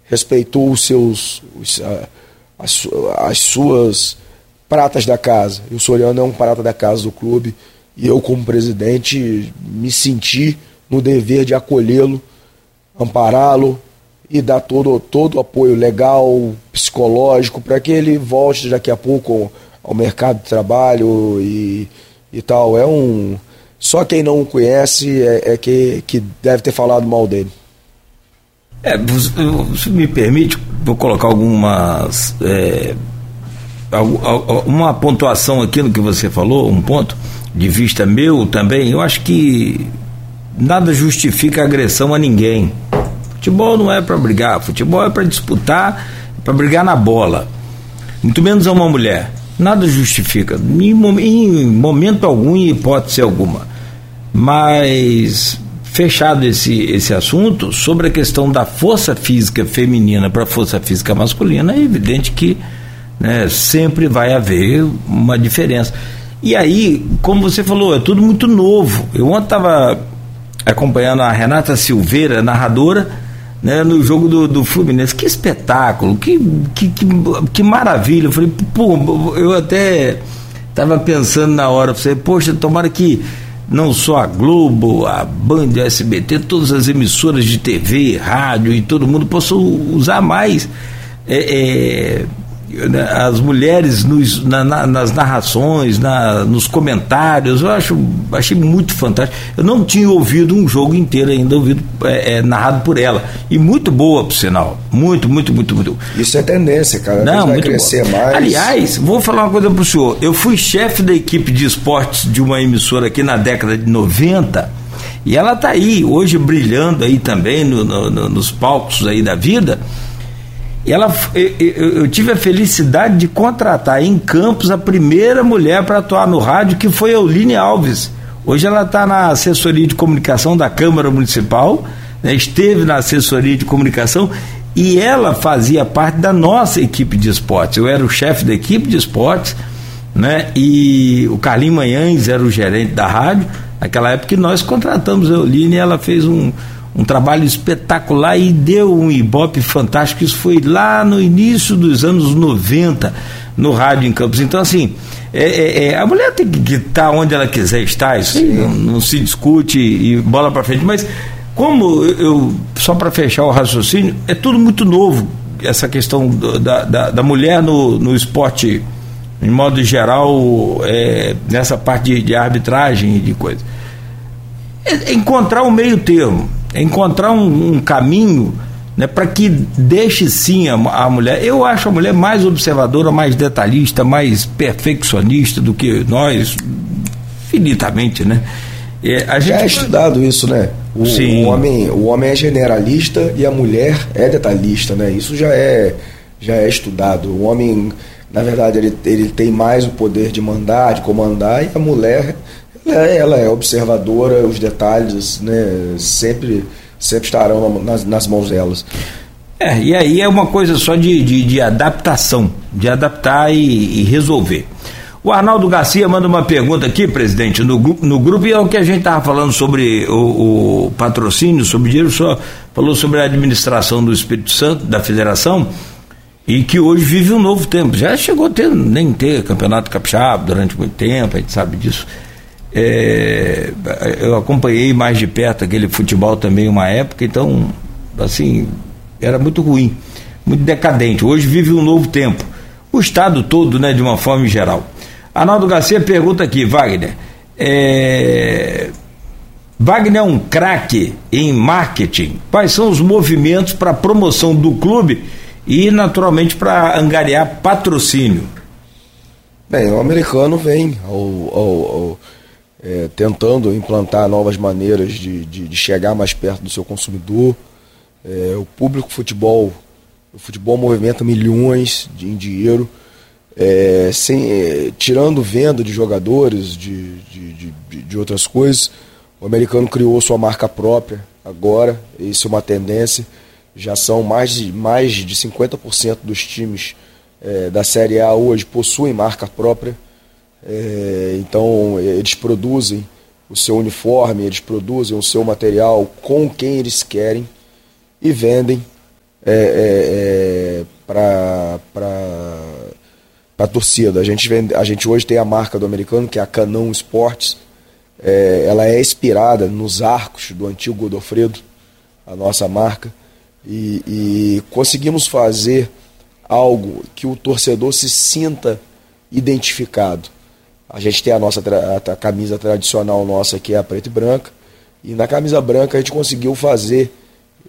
respeitou os seus, os, as, as suas pratas da casa. E o Soriano é um prata da casa do clube. E eu, como presidente, me senti no dever de acolhê-lo, ampará-lo e dar todo, todo o apoio legal, psicológico, para que ele volte daqui a pouco ao mercado de trabalho e, e tal. É um. Só quem não o conhece é, é que, que deve ter falado mal dele. É, se me permite, vou colocar algumas é, uma pontuação aqui no que você falou, um ponto de vista meu também, eu acho que nada justifica agressão a ninguém. Futebol não é para brigar, futebol é para disputar, para brigar na bola. Muito menos a uma mulher. Nada justifica, em, momento algum, em hipótese alguma. Mas fechado esse, esse assunto, sobre a questão da força física feminina para a força física masculina, é evidente que né, sempre vai haver uma diferença. E aí, como você falou, é tudo muito novo. Eu ontem estava acompanhando a Renata Silveira, narradora, né, no jogo do, do Fluminense. Que espetáculo, que, que, que, que maravilha. Eu falei, pô, eu até estava pensando na hora, falei, poxa, tomara que não só a Globo, a Band, a SBT, todas as emissoras de TV, rádio e todo mundo possam usar mais. É, é, as mulheres nos, na, na, nas narrações, na, nos comentários, eu acho, achei muito fantástico. Eu não tinha ouvido um jogo inteiro ainda ouvido é, é, narrado por ela. E muito boa, por sinal. Muito, muito, muito, muito. Isso é tendência, cara. Não, vai crescer boa. mais. Aliás, vou falar uma coisa para o senhor. Eu fui chefe da equipe de esportes de uma emissora aqui na década de 90. E ela está aí, hoje brilhando aí também no, no, no, nos palcos aí da vida. E ela, eu, eu, tive a felicidade de contratar em Campos a primeira mulher para atuar no rádio, que foi a Euline Alves. Hoje ela está na assessoria de comunicação da Câmara Municipal, né, esteve na assessoria de comunicação e ela fazia parte da nossa equipe de esportes. Eu era o chefe da equipe de esportes, né? E o Carlinho Manhães era o gerente da rádio. Naquela época nós contratamos a Euline e ela fez um, um trabalho espetacular e deu um ibope fantástico. Isso foi lá no início dos anos 90 no rádio em Campos. Então, assim, é, é, é a mulher tem que estar onde ela quiser estar, isso não, não, se discute e bola para frente. Mas, como eu, só para fechar o raciocínio, é tudo muito novo, essa questão da, da, da mulher no, no esporte, em modo geral, é, nessa parte de, de arbitragem e de coisa. É encontrar um meio termo encontrar um, um caminho né, para que deixe sim a, a, mulher. Eu acho a mulher mais observadora, mais detalhista, mais perfeccionista do que nós, infinitamente, né? É, a gente... Já é estudado isso, né? O, sim. o, homem, o homem é generalista e a mulher é detalhista, né? Isso já é, já é estudado. O homem, na verdade, ele, ele tem mais o poder de mandar, de comandar, e a mulher é, ela é observadora, os detalhes né, sempre, sempre estarão nas, nas mãos delas. É, e aí é uma coisa só de, de, de adaptação, de adaptar e, e, resolver. O Arnaldo Garcia manda uma pergunta aqui, presidente, no, no grupo, e é o que a gente estava falando sobre o, o, patrocínio, sobre dinheiro, só falou sobre a administração do Espírito Santo, da federação, e que hoje vive um novo tempo. Já chegou a ter, nem ter campeonato capixaba durante muito tempo, a gente sabe disso. É, eu acompanhei mais de perto aquele futebol também uma época, então, assim, era muito ruim, muito decadente. Hoje vive um novo tempo. O Estado todo, né, de uma forma geral. Arnaldo Garcia pergunta aqui, Wagner. É, Wagner é um craque em marketing. Quais são os movimentos para promoção do clube e, naturalmente, para angariar patrocínio? Bem, o americano vem ao, ao, ao é, tentando implantar novas maneiras de, de, de, chegar mais perto do seu consumidor. É, o público futebol O futebol movimenta milhões de, em dinheiro, é, sem, é, tirando venda de jogadores, de, de, de, de outras coisas. O americano criou sua marca própria agora, isso é uma tendência. Já são mais de, mais de 50% dos times é, da Série A hoje possuem marca própria. É, então eles produzem o seu uniforme, eles produzem o seu material com quem eles querem e vendem é, é, é para a torcida. A gente, vende, a gente hoje tem a marca do americano, que é a Canão Esportes. É, ela é inspirada nos arcos do antigo Godofredo, a nossa marca. E, e conseguimos fazer algo que o torcedor se sinta identificado. A gente tem a nossa a, a camisa tradicional nossa que é a preta e branca. E na camisa branca a gente conseguiu fazer,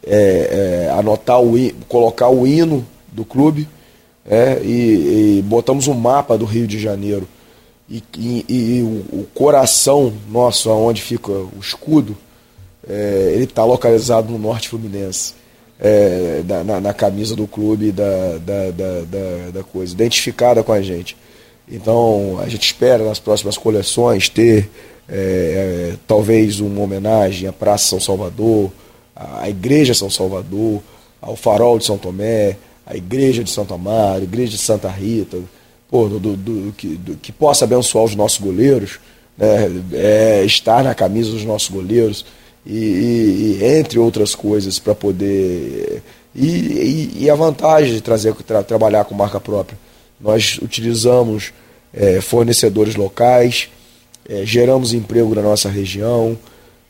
é, é, anotar o colocar o hino do clube é, e, e, botamos um mapa do Rio de Janeiro. E, e, e o, o, coração nosso, onde fica o escudo, é, ele está localizado no norte fluminense. É, na, na, camisa do clube da, da, da, da coisa, identificada com a gente. Então a gente espera nas próximas coleções ter é, é, talvez uma homenagem à Praça São Salvador, à Igreja São Salvador, ao Farol de São Tomé, à Igreja de Santo Amaro, Igreja de Santa Rita, pô, do, do, do, que, do, que possa abençoar os nossos goleiros, né, é, estar na camisa dos nossos goleiros, e, e, e entre outras coisas, para poder. E, e, a vantagem de trazer, tra, trabalhar com marca própria. Nós utilizamos é, fornecedores locais, é, geramos emprego na nossa região,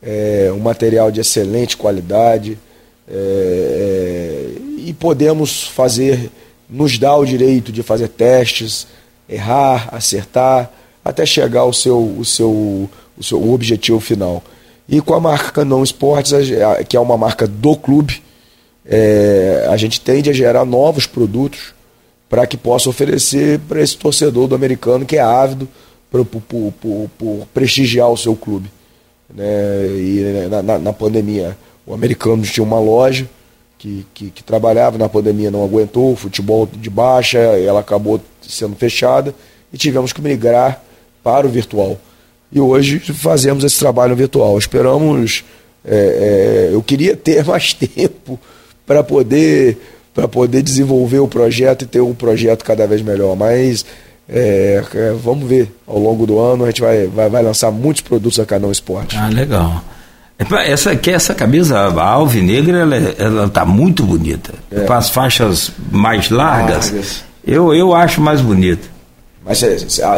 é, um material de excelente qualidade é, é, e podemos fazer, nos dá o direito de fazer testes, errar, acertar, até chegar ao seu, o seu, o seu objetivo final. E com a marca Não Esportes, que é uma marca do clube, é, a gente tende a gerar novos produtos para que possa oferecer para esse torcedor do americano que é ávido por, por, por, por prestigiar o seu clube. Né? E na, na, pandemia, o americano tinha uma loja que, que, que, trabalhava, na pandemia não aguentou, futebol de baixa, ela acabou sendo fechada e tivemos que migrar para o virtual. E hoje fazemos esse trabalho virtual. Esperamos. É, é, eu queria ter mais tempo para poder para poder desenvolver o projeto e ter um projeto cada vez melhor. Mas é, é, vamos ver, ao longo do ano a gente vai, vai, vai lançar muitos produtos da Canão Esporte. Ah, legal. Essa aqui, essa camisa a alvinegra, ela, ela tá muito bonita. É. Com as faixas mais largas, largas, eu, eu acho mais bonita. Mas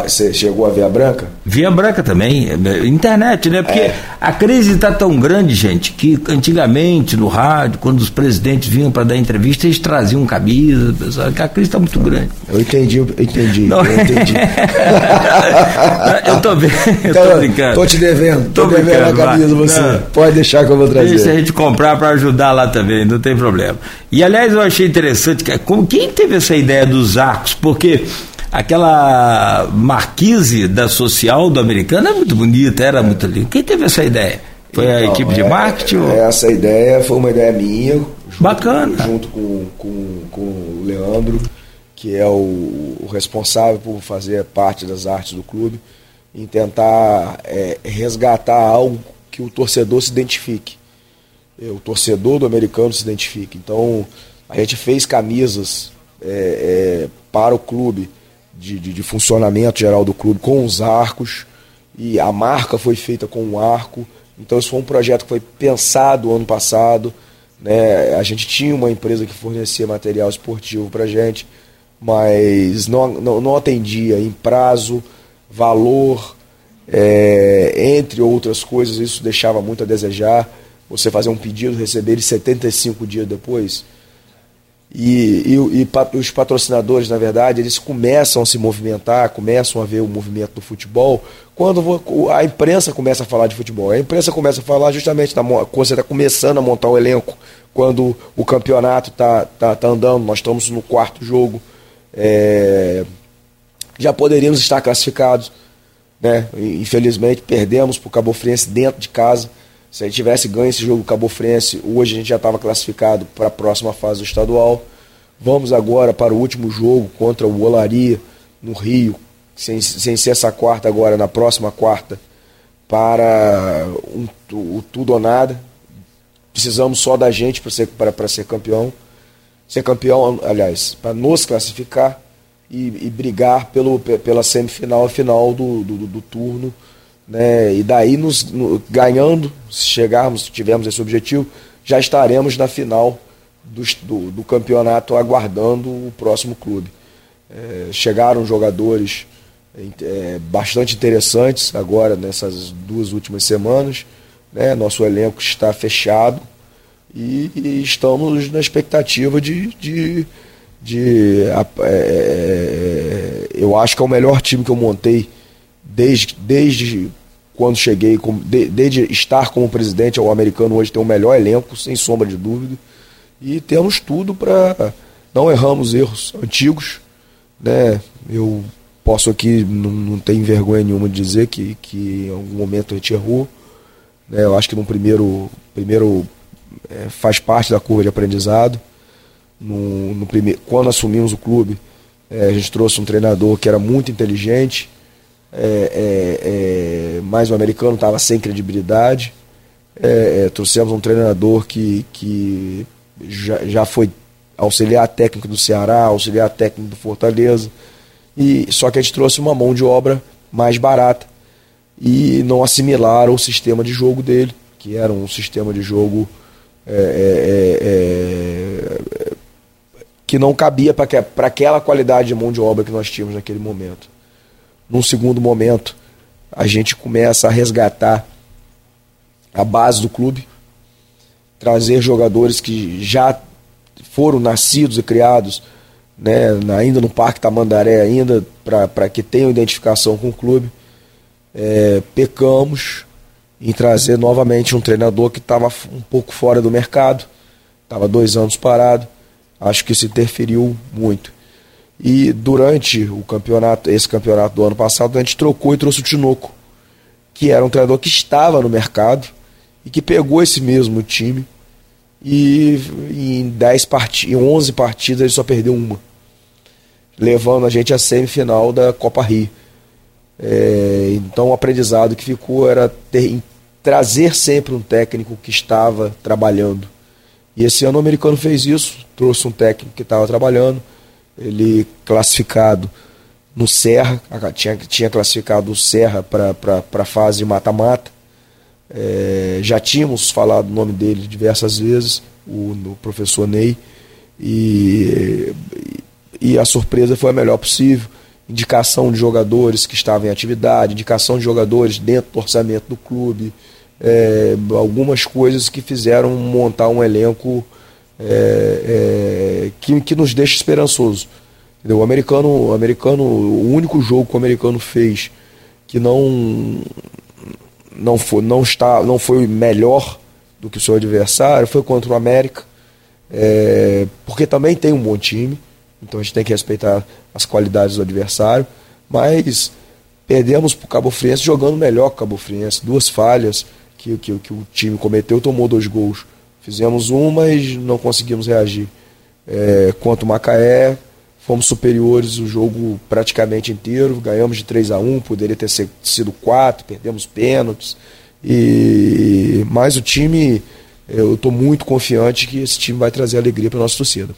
você chegou a ver a branca? Vi a branca também, é, internet, né? Porque é. a crise está tão grande, gente, que antigamente no rádio, quando os presidentes vinham para dar entrevista, eles traziam camisa, a crise está muito grande. Eu entendi, eu entendi. Não. Eu entendi. eu tô vendo, eu tô então, brincando. Tô te devendo, tô, tô devendo a camisa você. Não. Pode deixar que eu vou trazer. Deixa a gente comprar para ajudar lá também, não tem problema. E aliás, eu achei interessante, como quem teve essa ideia dos arcos, porque aquela marquise da social do americano é muito bonita, era muito linda. Quem teve essa ideia? Foi então, a equipe de é, marketing? É, essa ideia foi uma ideia minha. Junto, Bacana. Junto com, com, com o Leandro, que é o, o, responsável por fazer parte das artes do clube, em tentar é, resgatar algo que o torcedor se identifique. É, o torcedor do americano se identifique. Então, a gente fez camisas é, é para o clube de, de, de, funcionamento geral do clube com os arcos e a marca foi feita com um arco. Então isso foi um projeto que foi pensado ano passado. Né? A gente tinha uma empresa que fornecia material esportivo para gente, mas não, não, não, atendia em prazo, valor, é, entre outras coisas. Isso deixava muito a desejar. Você fazer um pedido, receber ele 75 dias depois e, e, e, os patrocinadores, na verdade, eles começam a se movimentar, começam a ver o movimento do futebol quando a imprensa começa a falar de futebol. A imprensa começa a falar justamente quando você está começando a montar o elenco, quando o campeonato está tá, tá andando, nós estamos no quarto jogo, é, já poderíamos estar classificados. Né? Infelizmente, perdemos para o Cabo Friense dentro de casa. Se a gente tivesse ganho esse jogo Cabo Frense, hoje a gente já estava classificado para a próxima fase do estadual. Vamos agora para o último jogo contra o Olaria no Rio, sem, sem ser essa quarta agora, na próxima quarta, para um, o tudo ou nada. Precisamos só da gente para ser, ser campeão. Ser campeão, aliás, para nos classificar e, e, brigar pelo, pela semifinal e final do, do, do turno. Né? E daí, nos, no, ganhando, se chegarmos, se tivermos esse objetivo, já estaremos na final do, do, campeonato aguardando o próximo clube. É, chegaram jogadores é, bastante interessantes agora nessas duas últimas semanas. Né? Nosso elenco está fechado e, e estamos na expectativa de. de, de é, é, eu acho que é o melhor time que eu montei desde, desde quando cheguei, de, desde estar como presidente, o americano hoje tem o melhor elenco, sem sombra de dúvida. E temos tudo para. Não erramos erros antigos. Né? Eu posso aqui, não, não tenho vergonha nenhuma de dizer que, que em algum momento a gente errou. Né? Eu acho que no primeiro, primeiro é, faz parte da curva de aprendizado. No, no primeiro, quando assumimos o clube, é, a gente trouxe um treinador que era muito inteligente, é, é, é mas o americano estava sem credibilidade. É, trouxemos um treinador que, que já, já foi auxiliar técnico do Ceará, auxiliar técnico do Fortaleza, e só que a gente trouxe uma mão de obra mais barata e não assimilaram o sistema de jogo dele, que era um sistema de jogo é, é, é, é que não cabia para aquela qualidade de mão de obra que nós tínhamos naquele momento. Num segundo momento, a gente começa a resgatar a base do clube, trazer jogadores que já foram nascidos e criados né, ainda no Parque Tamandaré, ainda para que tenham identificação com o clube. É, pecamos em trazer novamente um treinador que estava um pouco fora do mercado, estava dois anos parado. Acho que isso interferiu muito. E durante o campeonato, esse campeonato do ano passado, a gente trocou e trouxe o Tinoco, que era um treinador que estava no mercado e que pegou esse mesmo time e em 10 part... em 11 partidas ele só perdeu uma, levando a gente à semifinal da Copa Rio. É, então o aprendizado que ficou era ter, trazer sempre um técnico que estava trabalhando. E esse ano o americano fez isso, trouxe um técnico que estava trabalhando, ele classificado no Serra, tinha, tinha classificado o Serra para a fase mata-mata, é, já tínhamos falado o nome dele diversas vezes, o, o professor Ney, e, e a surpresa foi a melhor possível. Indicação de jogadores que estavam em atividade, indicação de jogadores dentro do orçamento do clube, é, algumas coisas que fizeram montar um elenco é, é, que, que nos deixa esperançoso. Entendeu? O americano, o americano, o único jogo que o americano fez que não não foi, não está, não foi melhor do que o seu adversário, foi contra o América, é, porque também tem um bom time, então a gente tem que respeitar as qualidades do adversário, mas perdemos para o Cabo Friense jogando melhor que o Cabo Friense, duas falhas que, que, que o time cometeu, tomou dois gols. Fizemos um, mas não conseguimos reagir. É, o Macaé, fomos superiores o jogo praticamente inteiro, ganhamos de 3 a 1 poderia ter sido 4, perdemos pênaltis. E mais o time, eu estou muito confiante que esse time vai trazer alegria para nossa torcida.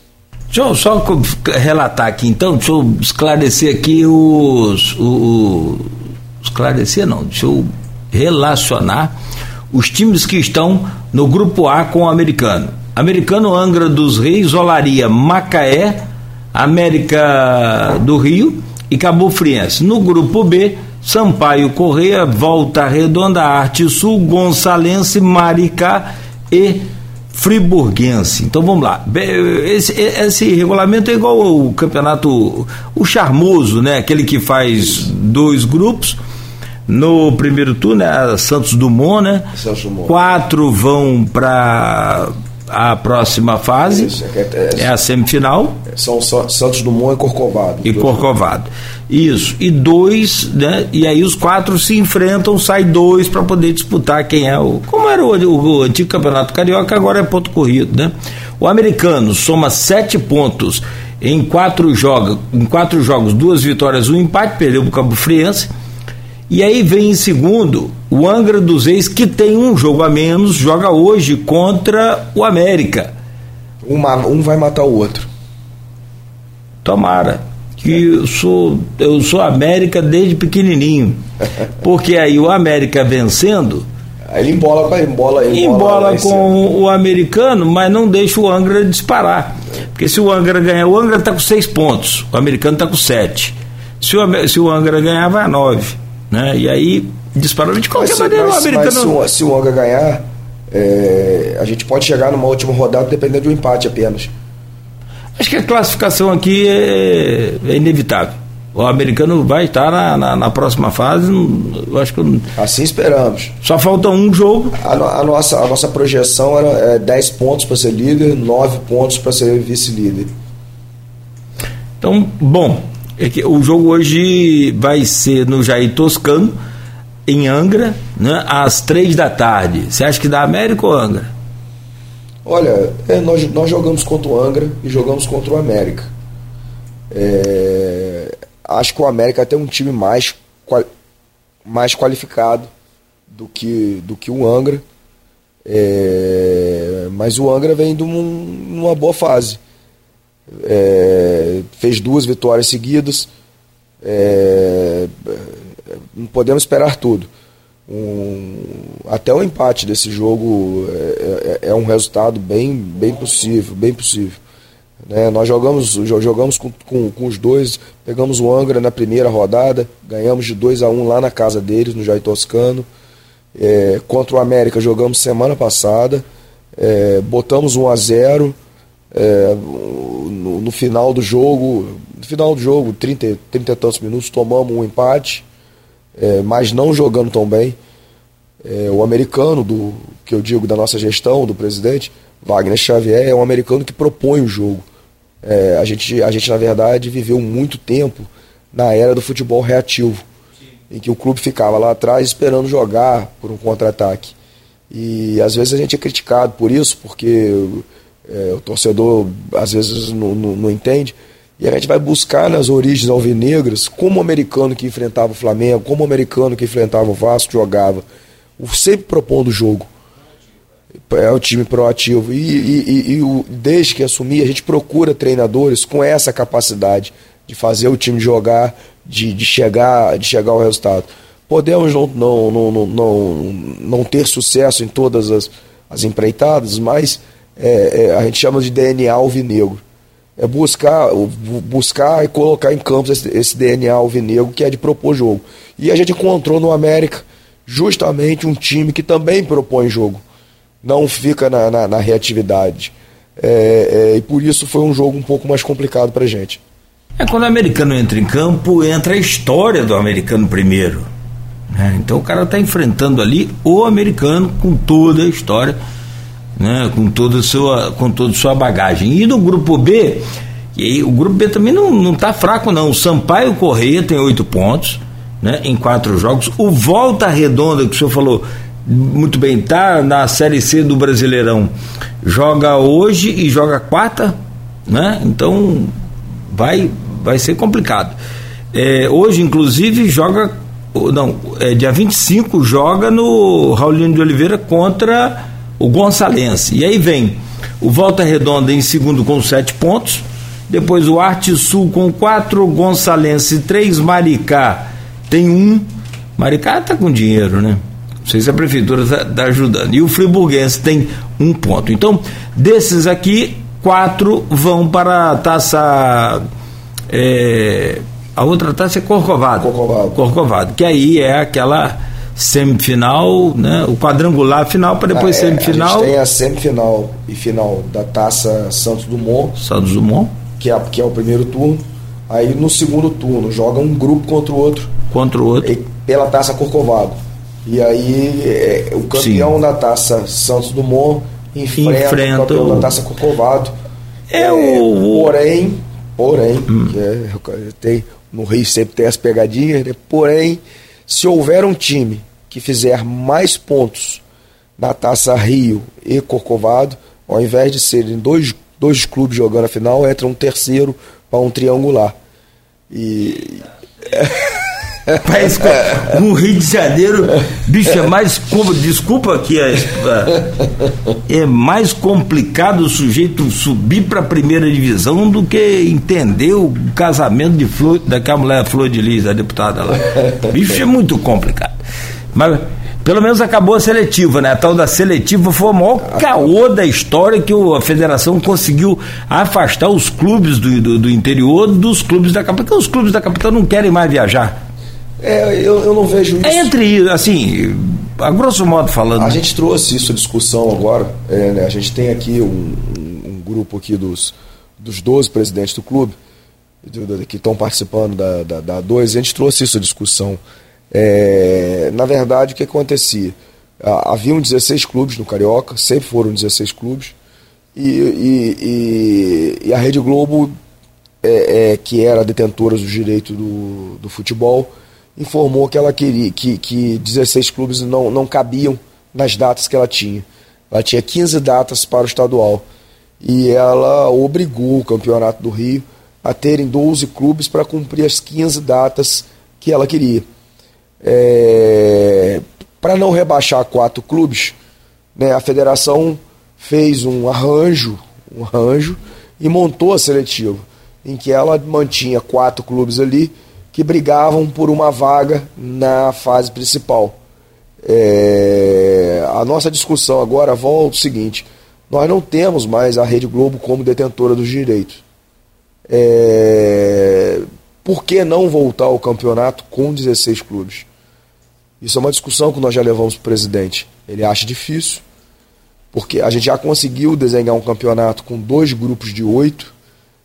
Deixa eu só relatar aqui então, deixa eu esclarecer aqui os. O, esclarecer não, deixa eu relacionar os times que estão no grupo A com o americano. Americano Angra dos Reis, Olaria, Macaé, América do Rio e Cabo Friense. No grupo B, Sampaio Correia, Volta Redonda, Arte Sul, Gonçalense, Maricá e Friburguense. Então vamos lá. Esse, esse, regulamento é igual o campeonato, o charmoso, né? Aquele que faz dois grupos. No primeiro turno é Santos Dumont, né? Santos Dumont. Quatro vão para a próxima fase. Isso, é, é, é, a semifinal. São Santos Dumont e Corcovado. E Corcovado. Isso. E dois, né? E aí os quatro se enfrentam, sai dois para poder disputar quem é o. Como era o, o, o, antigo campeonato carioca, agora é ponto corrido, né? O americano soma sete pontos em quatro jogos, em quatro jogos, duas vitórias, um empate, perdeu para o Campo Friense. E aí vem em segundo o Angra dos Reis, que tem um jogo a menos, joga hoje contra o América. Uma, um vai matar o outro. Tomara. Que eu sou, eu sou América desde pequenininho. Porque aí o América vencendo. Aí ele embola, com embola, embola, embola com o americano, mas não deixa o Angra disparar. Porque se o Angra ganhar, o Angra está com seis pontos, o americano está com sete. Se o, se o Angra ganhar, vai a nove. Né? E aí disparou de qualquer mas, maneira mas, o americano. Mas se, o, se o Angra ganhar, é, a gente pode chegar numa última rodada dependendo de um empate apenas. Acho que a classificação aqui é, é inevitável. O americano vai estar na, na, na, próxima fase. Eu acho que assim esperamos. Só falta um jogo. A, a nossa, a nossa projeção era é, 10 pontos para ser líder, 9 pontos para ser vice-líder. Então, bom, é que o jogo hoje vai ser no Jair Toscano, em Angra, né, às três da tarde. Você acha que dá América ou Angra? Olha, é, nós, nós jogamos contra o Angra e jogamos contra o América. É, acho que o América tem um time mais, mais qualificado do que, do que o Angra. É, mas o Angra vem de um, uma boa fase é, fez duas vitórias seguidas. É, não podemos esperar tudo. Um, até o empate desse jogo é, é, é, um resultado bem, bem possível, bem possível. Né? Nós jogamos, jogamos com, com, com, os dois, pegamos o Angra na primeira rodada, ganhamos de 2 a 1 um lá na casa deles, no Jair Toscano. É, contra o América jogamos semana passada, é, botamos 1 a 0 é, no, final do jogo, no final do jogo, 30, 30 e tantos minutos, tomamos um empate, é, mas não jogando tão bem. É, o americano, do que eu digo da nossa gestão, do presidente, Wagner Xavier, é um americano que propõe o jogo. É, a, gente, a gente, na verdade, viveu muito tempo na era do futebol reativo, em que o clube ficava lá atrás esperando jogar por um contra-ataque. E às vezes a gente é criticado por isso, porque é, o torcedor às vezes não, não, não, entende. E a gente vai buscar nas origens alvinegras como o americano que enfrentava o Flamengo, como o americano que enfrentava o Vasco jogava. Sempre propondo o jogo. É o time proativo. E, e, e, e desde que assumi, a gente procura treinadores com essa capacidade de fazer o time jogar, de, de, chegar, de chegar ao resultado. Podemos não, não, não, não, não ter sucesso em todas as, as empreitadas, mas é, é, a gente chama de DNA alvinegro. É buscar, buscar e colocar em campo esse, esse DNA alvinegro que é de propor jogo. E a gente encontrou no América justamente um time que também propõe jogo. Não fica na, na, na reatividade. É, é, e por isso foi um jogo um pouco mais complicado para gente. É quando o americano entra em campo, entra a história do americano primeiro. Né? Então o cara está enfrentando ali o americano com toda a história né, com toda sua, com toda a sua bagagem. E no grupo B, e o grupo B também não, não tá fraco, não. O Sampaio Correia tem oito pontos né, em quatro jogos. O Volta Redonda, que o senhor falou muito bem, tá na Série C do Brasileirão. Joga hoje e joga quarta, né? Então vai, vai ser complicado. É, hoje, inclusive, joga. Não, é, dia 25 joga no Raulino de Oliveira contra o Gonçalense. E aí vem o Volta Redonda em segundo com sete pontos, depois o Arte Sul com quatro, Gonçalense três, Maricá tem um. Maricá tá com dinheiro, né? Não sei se a prefeitura está tá ajudando. E o Friburguense tem um ponto. Então, desses aqui, quatro vão para a taça. É, a outra taça é Corcovado. Corcovado. Corcovado, que aí é aquela semifinal, né? O quadrangular final para depois ah, é, semifinal. A gente tem a semifinal e final da Taça Santos Dumont. Santos Dumont. Que é, que é o primeiro turno. Aí no segundo turno joga um grupo contra o outro. Contra o outro. pela Taça Corcovado. E aí é, o campeão Sim. da Taça Santos Dumont enfrenta, Enfrenta o campeão o- da Taça Corcovado. É o- Porém, porém, Hum. é, tem, no Rio sempre tem as pegadinhas, né? porém, se houver um time que fizer mais pontos na Taça Rio e Corcovado, ao invés de serem dois, dois clubes jogando a final, entra um terceiro para um triangular. E Mas no Rio de Janeiro, bicho, é mais. Desculpa aqui, é, é mais complicado o sujeito subir para a primeira divisão do que entender o casamento de Flor, daquela mulher Flor de Lis, a deputada lá. Bicho, é muito complicado. Mas pelo menos acabou a seletiva, né? A tal da seletiva foi o maior caô da história que a federação conseguiu afastar os clubes do, do, do interior dos clubes da capital. Porque os clubes da capital não querem mais viajar. é, eu, eu não vejo isso. É entre, assim, a grosso modo falando. A gente trouxe isso à discussão agora. é, né, a gente tem aqui um, um- grupo aqui dos, dos 12 presidentes do clube que estão participando da, da, da A2. A gente trouxe isso à discussão. É, na verdade, o que acontecia? Haviam 16 clubes no Carioca, sempre foram 16 clubes. E, e- e- e a Rede Globo, é, é, que era detentora dos direitos do, do futebol, informou que ela queria que, que 16 clubes não, não cabiam nas datas que ela tinha. Ela tinha 15 datas para o estadual. E ela obrigou o Campeonato do Rio a terem 12 clubes para cumprir as 15 datas que ela queria. É, para não rebaixar quatro clubes, né, a federação fez um arranjo, um arranjo e montou a seletiva, em que ela mantinha quatro clubes ali que brigavam por uma vaga na fase principal. É, a nossa discussão agora volta ao seguinte: nós não temos mais a Rede Globo como detentora dos direitos. É, por que não voltar ao campeonato com 16 clubes? Isso é uma discussão que nós já levamos para o presidente. Ele acha difícil, porque a gente já conseguiu desenhar um campeonato com dois grupos de oito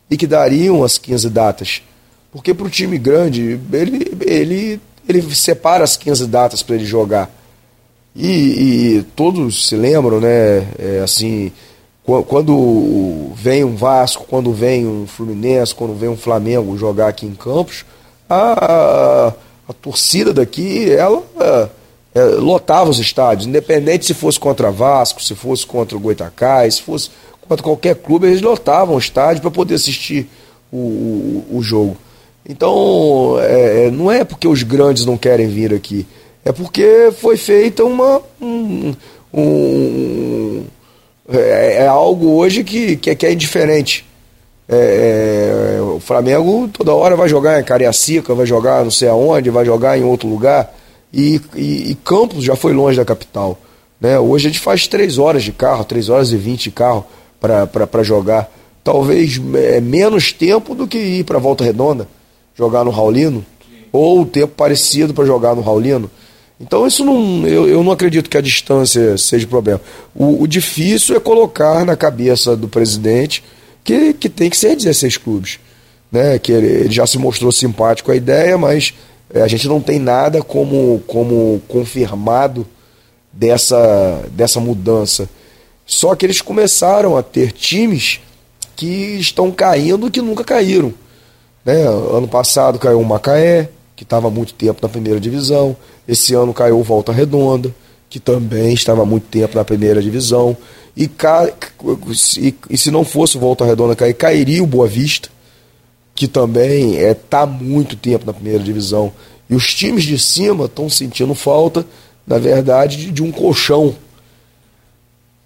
e que dariam as 15 datas. Porque para o time grande, ele, ele, ele separa as 15 datas para ele jogar. E, e todos se lembram, né? É, assim, quando vem um Vasco, quando vem um Fluminense, quando vem um Flamengo jogar aqui em Campos, a, a, torcida daqui, ela é, é, lotava os estádios, independente se fosse contra Vasco, se fosse contra o Goitacás, se fosse contra qualquer clube, eles lotavam o estádio para poder assistir o, o, o jogo. Então, é, é, não é porque os grandes não querem vir aqui, é porque foi feita uma. Um, um- é, é algo hoje que, que, é, que é indiferente. É, é, o Flamengo toda hora vai jogar em Cariacica, vai jogar não sei aonde, vai jogar em outro lugar. E, e, e Campos já foi longe da capital. Né? Hoje a gente faz três horas de carro, três horas e vinte de carro para jogar. Talvez é, menos tempo do que ir para Volta Redonda, jogar no Raulino, ou tempo parecido para jogar no Raulino. Então isso não, eu, eu não acredito que a distância seja problema. O, o difícil é colocar na cabeça do presidente que, que tem que ser 16 clubes. Né? Que ele, ele já se mostrou simpático à ideia, mas é, a gente não tem nada como, como confirmado dessa, dessa mudança. Só que eles começaram a ter times que estão caindo que nunca caíram. Né? Ano passado caiu o Macaé, que estava há muito tempo na primeira divisão. Esse ano caiu o Volta Redonda, que também estava há muito tempo na primeira divisão. E, e, e se não fosse o Volta Redonda cair, cairia o Boa Vista, que também está é, tá há muito tempo na primeira divisão. E os times de cima estão sentindo falta, na verdade, de, de um colchão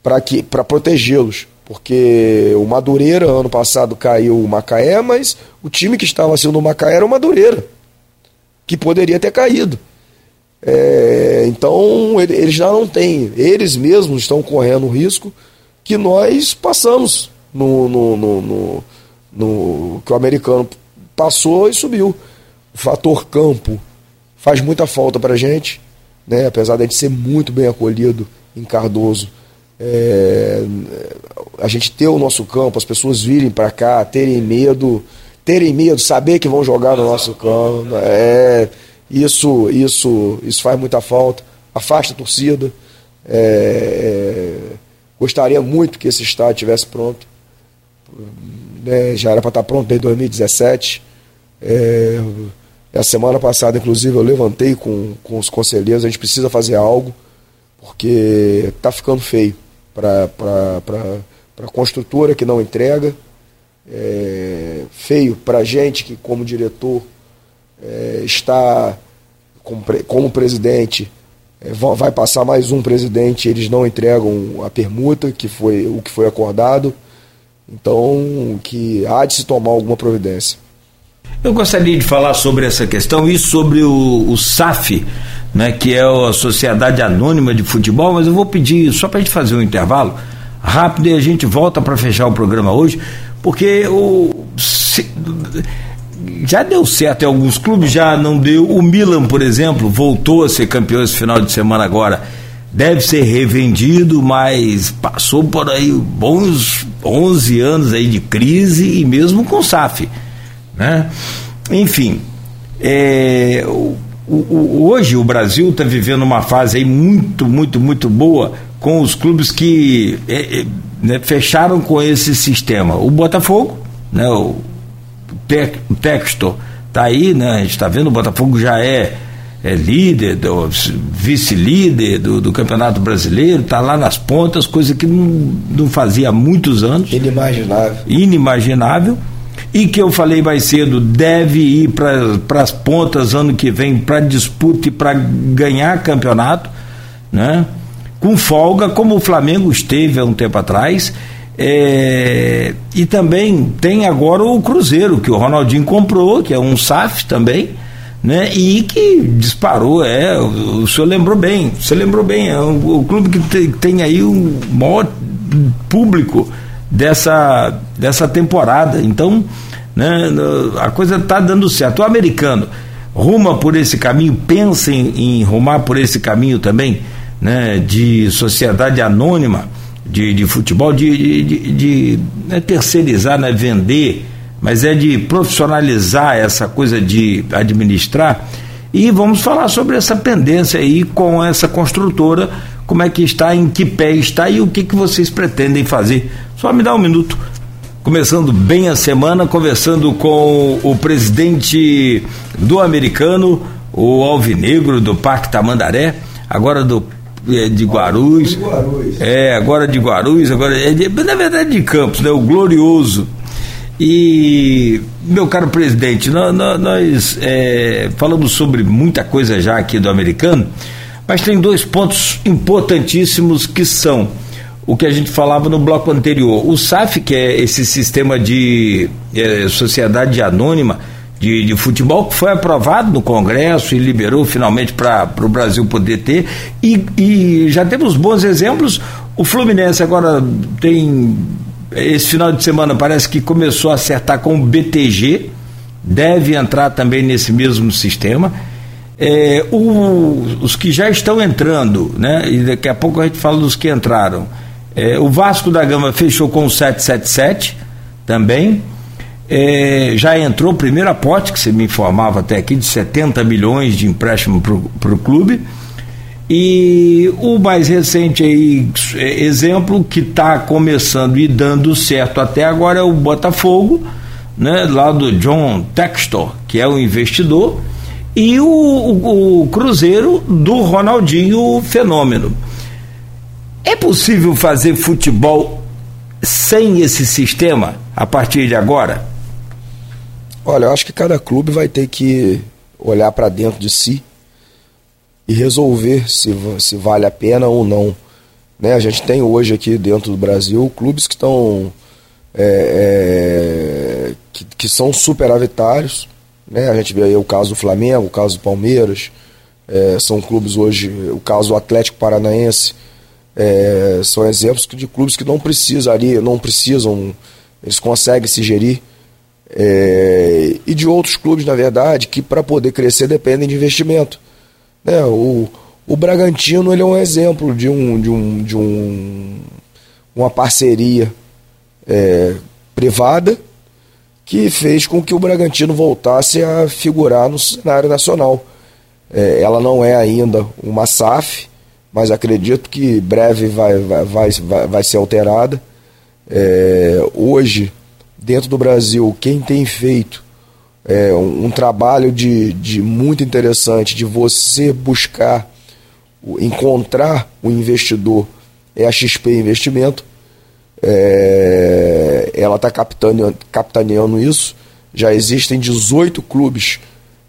para protegê-los. Porque o Madureira, ano passado, caiu o Macaé, mas o time que estava acima do Macaé era o Madureira, que poderia ter caído. É, então, ele, eles já não têm, eles mesmos estão correndo o risco que nós passamos no, no, no, no, no que o americano passou e subiu. O fator campo faz muita falta para a gente, né? apesar de a gente ser muito bem acolhido em Cardoso. É, a gente ter o nosso campo, as pessoas virem para cá, terem medo, terem medo, saber que vão jogar no nosso campo, é, isso, isso, isso faz muita falta, afasta a torcida. É, Gostaria muito que esse estádio estivesse pronto. Né, já era para estar pronto desde 2017. É, a semana passada, inclusive, eu levantei com, com os conselheiros, a gente precisa fazer algo, porque está ficando feio para a construtora que não entrega, é, feio para a gente que, como diretor, é, está como, como presidente, é, vai passar mais um presidente, eles não entregam a permuta, que foi o que foi acordado. Então, que há de se tomar alguma providência. Eu gostaria de falar sobre essa questão e sobre o, o SAF, né, que é a Sociedade Anônima de Futebol, mas eu vou pedir só para a gente fazer um intervalo rápido e a gente volta para fechar o programa hoje, porque o, se, já deu certo em alguns clubes, já não deu. O Milan, por exemplo, voltou a ser campeão esse final de semana agora. Deve ser revendido, mas passou por aí bons 11 anos aí de crise e mesmo com SAF. Né? Enfim, é, o, o, hoje o Brasil está vivendo uma fase aí muito, muito, muito boa com os clubes que é, é, né, fecharam com esse sistema. O Botafogo, né, o, o Textor está aí, né, a gente está vendo, o Botafogo já é, é líder, vice-líder do, do, Campeonato Brasileiro, está lá nas pontas, coisa que não, não fazia há muitos anos. Inimaginável. Inimaginável e que eu falei mais cedo, deve ir para as pontas ano que vem para disputa e para ganhar campeonato, né? Com folga, como o Flamengo esteve há um tempo atrás. É, e também tem agora o Cruzeiro, que o Ronaldinho comprou, que é um SAF também, né? E que disparou, é, o, o senhor lembrou bem, você lembrou bem, é o, o clube que tem, tem aí um maior público dessa, dessa temporada. Então, né, a coisa está dando certo. O americano ruma por esse caminho, pensa em, em rumar por esse caminho também, né, de sociedade anônima de, de futebol, de, de, de, né, terceirizar, né, vender, mas é de profissionalizar essa coisa de administrar. E vamos falar sobre essa pendência aí com essa construtora, como é que está, em que pé está e o que, que vocês pretendem fazer. Só me dá um minuto começando bem a semana, conversando com o presidente do americano, o Alvinegro do Parque Tamandaré, agora do de Guarulhos, de Guarulhos. É, agora de Guarulhos, agora é de, na verdade de Campos, né, o glorioso. E, meu caro presidente, nós, nós é, falamos sobre muita coisa já aqui do americano, mas tem dois pontos importantíssimos que são o que a gente falava no bloco anterior. O SAF, que é esse sistema de é, sociedade anônima de, de, futebol, que foi aprovado no Congresso e liberou finalmente para o Brasil poder ter. E, e já temos bons exemplos. O Fluminense agora tem. Esse final de semana parece que começou a acertar com o BTG, deve entrar também nesse mesmo sistema. É, o, os que já estão entrando, né? E daqui a pouco a gente fala dos que entraram. É, o Vasco da Gama fechou com o 777 também. É, já entrou o primeiro aporte, que você me informava até aqui, de 70 milhões de empréstimo para o clube. E o mais recente aí, é, exemplo que está começando e dando certo até agora é o Botafogo, né, lá do John Textor, que é o investidor, e o, o, o Cruzeiro do Ronaldinho Fenômeno. É possível fazer futebol sem esse sistema a partir de agora? Olha, eu acho que cada clube vai ter que olhar para dentro de si e resolver se, se vale a pena ou não. Né? A gente tem hoje aqui dentro do Brasil clubes que estão é, é, que, que, são superavitários. Né? A gente vê aí o caso do Flamengo, o caso do Palmeiras, é, são clubes hoje, o caso do Atlético Paranaense, é, são exemplos de clubes que não precisaria, não precisam, eles conseguem se gerir. É, e de outros clubes, na verdade, que para poder crescer dependem de investimento. Né? O, o Bragantino ele é um exemplo de, um, de, um, de um, uma parceria é, privada que fez com que o Bragantino voltasse a figurar no cenário nacional. É, ela não é ainda uma SAF, mas acredito que breve vai, vai, vai, vai, ser alterada. É, hoje, dentro do Brasil, quem tem feito é, um, um, trabalho de, de muito interessante de você buscar encontrar o investidor é a XP Investimento. É, ela está capitaneando, capitaneando isso. Já existem 18 clubes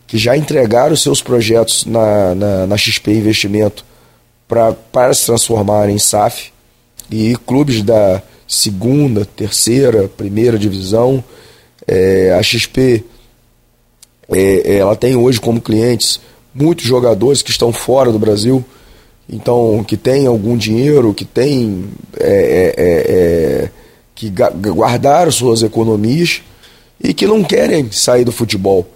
que já entregaram seus projetos na, na, na XP Investimento para se transformar em SAF. E clubes da segunda, terceira, primeira divisão. É, a XP é, ela tem hoje como clientes muitos jogadores que estão fora do Brasil, então que tem algum dinheiro, que tem é, é, é, é que guardaram suas economias e que não querem sair do futebol.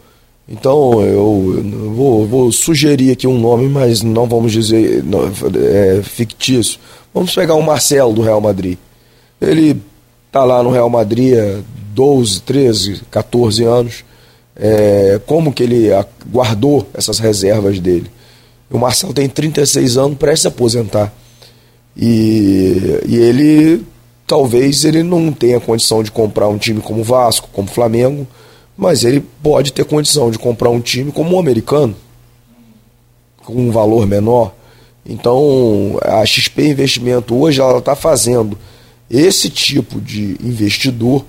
Então eu, eu vou, vou, sugerir aqui um nome, mas não vamos dizer é, fictício. Vamos pegar o Marcelo do Real Madrid. Ele está lá no Real Madrid há 12, 13, 14 anos é, como que ele guardou essas reservas dele. O Marcelo tem 36 anos, prestes a aposentar. E, e ele, talvez, ele não tenha condição de comprar um time como Vasco, como Flamengo, mas ele pode ter condição de comprar um time como o americano, com um valor menor. Então, a XP Investimento hoje ela está fazendo esse tipo de investidor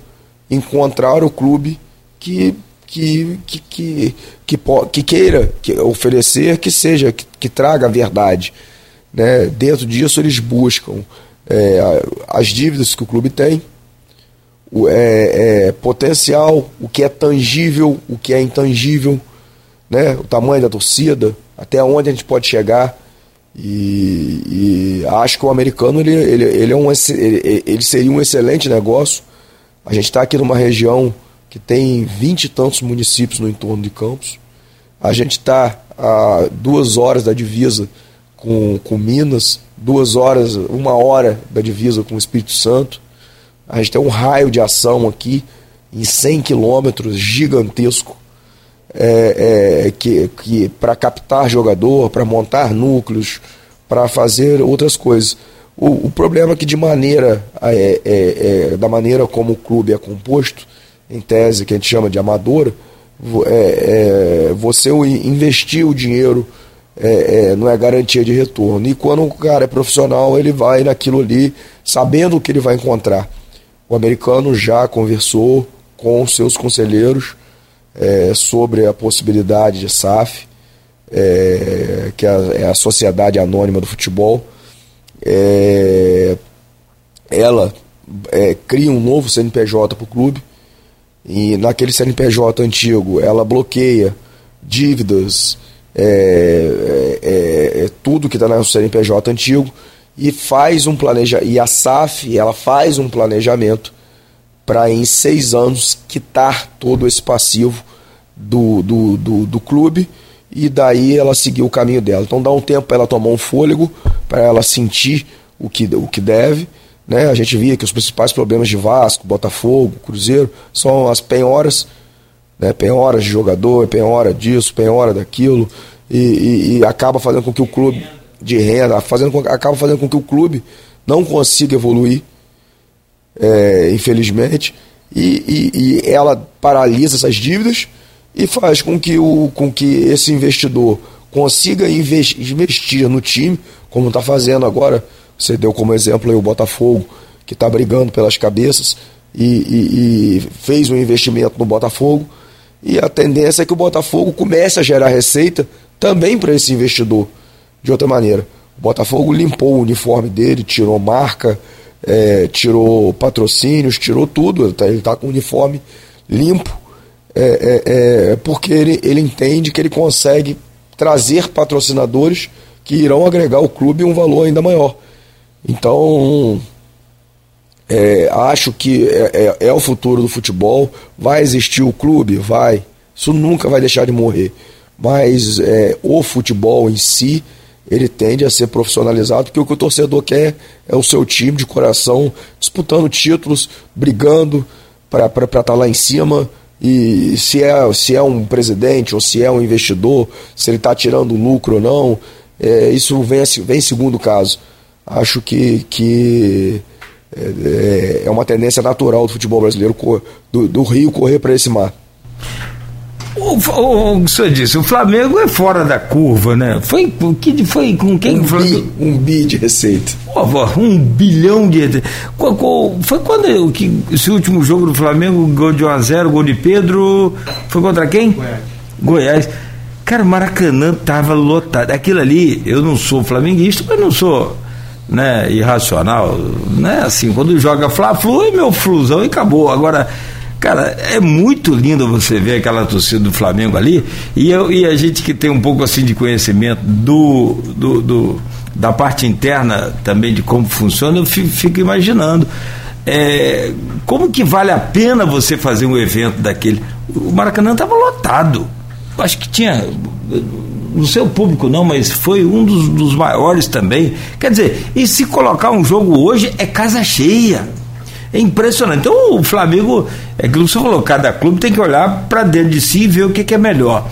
encontrar o clube que que, que, que, que, que queira que oferecer, que seja, que, que traga a verdade. Né? Dentro disso, eles buscam é, as dívidas que o clube tem, o é, é, potencial, o que é tangível, o que é intangível, né? o tamanho da torcida, até onde a gente pode chegar. E, e acho que o americano ele, ele, ele, é um, ele, ele seria um excelente negócio. A gente está aqui numa região que tem vinte e tantos municípios no entorno de Campos. A gente está a duas horas da divisa com, com Minas, duas horas, uma hora da divisa com o Espírito Santo. A gente tem um raio de ação aqui em 100 quilômetros gigantesco é, é, que, que para captar jogador, para montar núcleos, para fazer outras coisas. O, o, problema é que de maneira é, é, é da maneira como o clube é composto, em tese, que a gente chama de amadora, é, você investir o dinheiro não é garantia de retorno. E quando o cara é profissional, ele vai naquilo ali, sabendo o que ele vai encontrar. O americano já conversou com seus conselheiros é, sobre a possibilidade de SAF, é, que é a Sociedade Anônima do Futebol. ela cria um novo CNPJ para o clube e naquele CNPJ antigo ela bloqueia dívidas, é, é, é, é tudo que está no CNPJ antigo e faz um planeja e a SAF ela faz um planejamento para em seis anos quitar todo esse passivo do, do, do, do clube e daí ela seguir o caminho dela. Então dá um tempo para ela tomar um fôlego, para ela sentir o que, o que deve né? A gente via que os principais problemas de Vasco, Botafogo, Cruzeiro são as penhoras, né? penhoras de jogador, penhora disso, penhora daquilo, e, e, e acaba fazendo com que o clube de renda, fazendo com, acaba fazendo com que o clube não consiga evoluir, é, infelizmente, e, e, ela paralisa essas dívidas e faz com que, o, com que esse investidor consiga investir no time, como está fazendo agora você deu como exemplo aí o Botafogo, que está brigando pelas cabeças e, e, e fez um investimento no Botafogo. E a tendência é que o Botafogo comece a gerar receita também para esse investidor, de outra maneira. O Botafogo limpou o uniforme dele, tirou marca, é, tirou patrocínios, tirou tudo. Ele está tá com o uniforme limpo, é, é, é, porque ele, ele entende que ele consegue trazer patrocinadores que irão agregar ao clube um valor ainda maior. Então, é, acho que é, é, é, o futuro do futebol. Vai existir o clube? Vai. Isso nunca vai deixar de morrer. Mas é, o futebol em si, ele tende a ser profissionalizado, porque o que o torcedor quer é o seu time de coração disputando títulos, brigando para estar tá lá em cima. E se é, se é um presidente ou se é um investidor, se ele está tirando lucro ou não, é, isso vem, vem segundo caso. Acho que, que é, é uma tendência natural do futebol brasileiro, do, do Rio correr para esse mar. O, o, o, senhor disse, o Flamengo é fora da curva, né? Foi, que, foi com quem? Um, bi, um bi de receita. um bilhão de. Foi quando que, esse último jogo do Flamengo, gol de 1x0, gol de Pedro. Foi contra quem? Goiás. Goiás. Cara, o Maracanã tava lotado. Aquilo ali, eu não sou flamenguista, mas não sou né, irracional. Né? Assim, quando joga Fla-Flu, é meu flusão e acabou. Agora Cara, é muito lindo você ver aquela torcida do Flamengo ali. E, eu, e a gente que tem um pouco assim de conhecimento do, do, do da parte interna também de como funciona, eu fico, fico imaginando. É, como que vale a pena você fazer um evento daquele? O Maracanã estava lotado. Acho que tinha. Não sei o público não, mas foi um dos, dos maiores também. Quer dizer, e se colocar um jogo hoje é casa cheia. É impressionante. Então o Flamengo, é que você falou, cada clube tem que olhar para dentro de si e ver o que, que é melhor.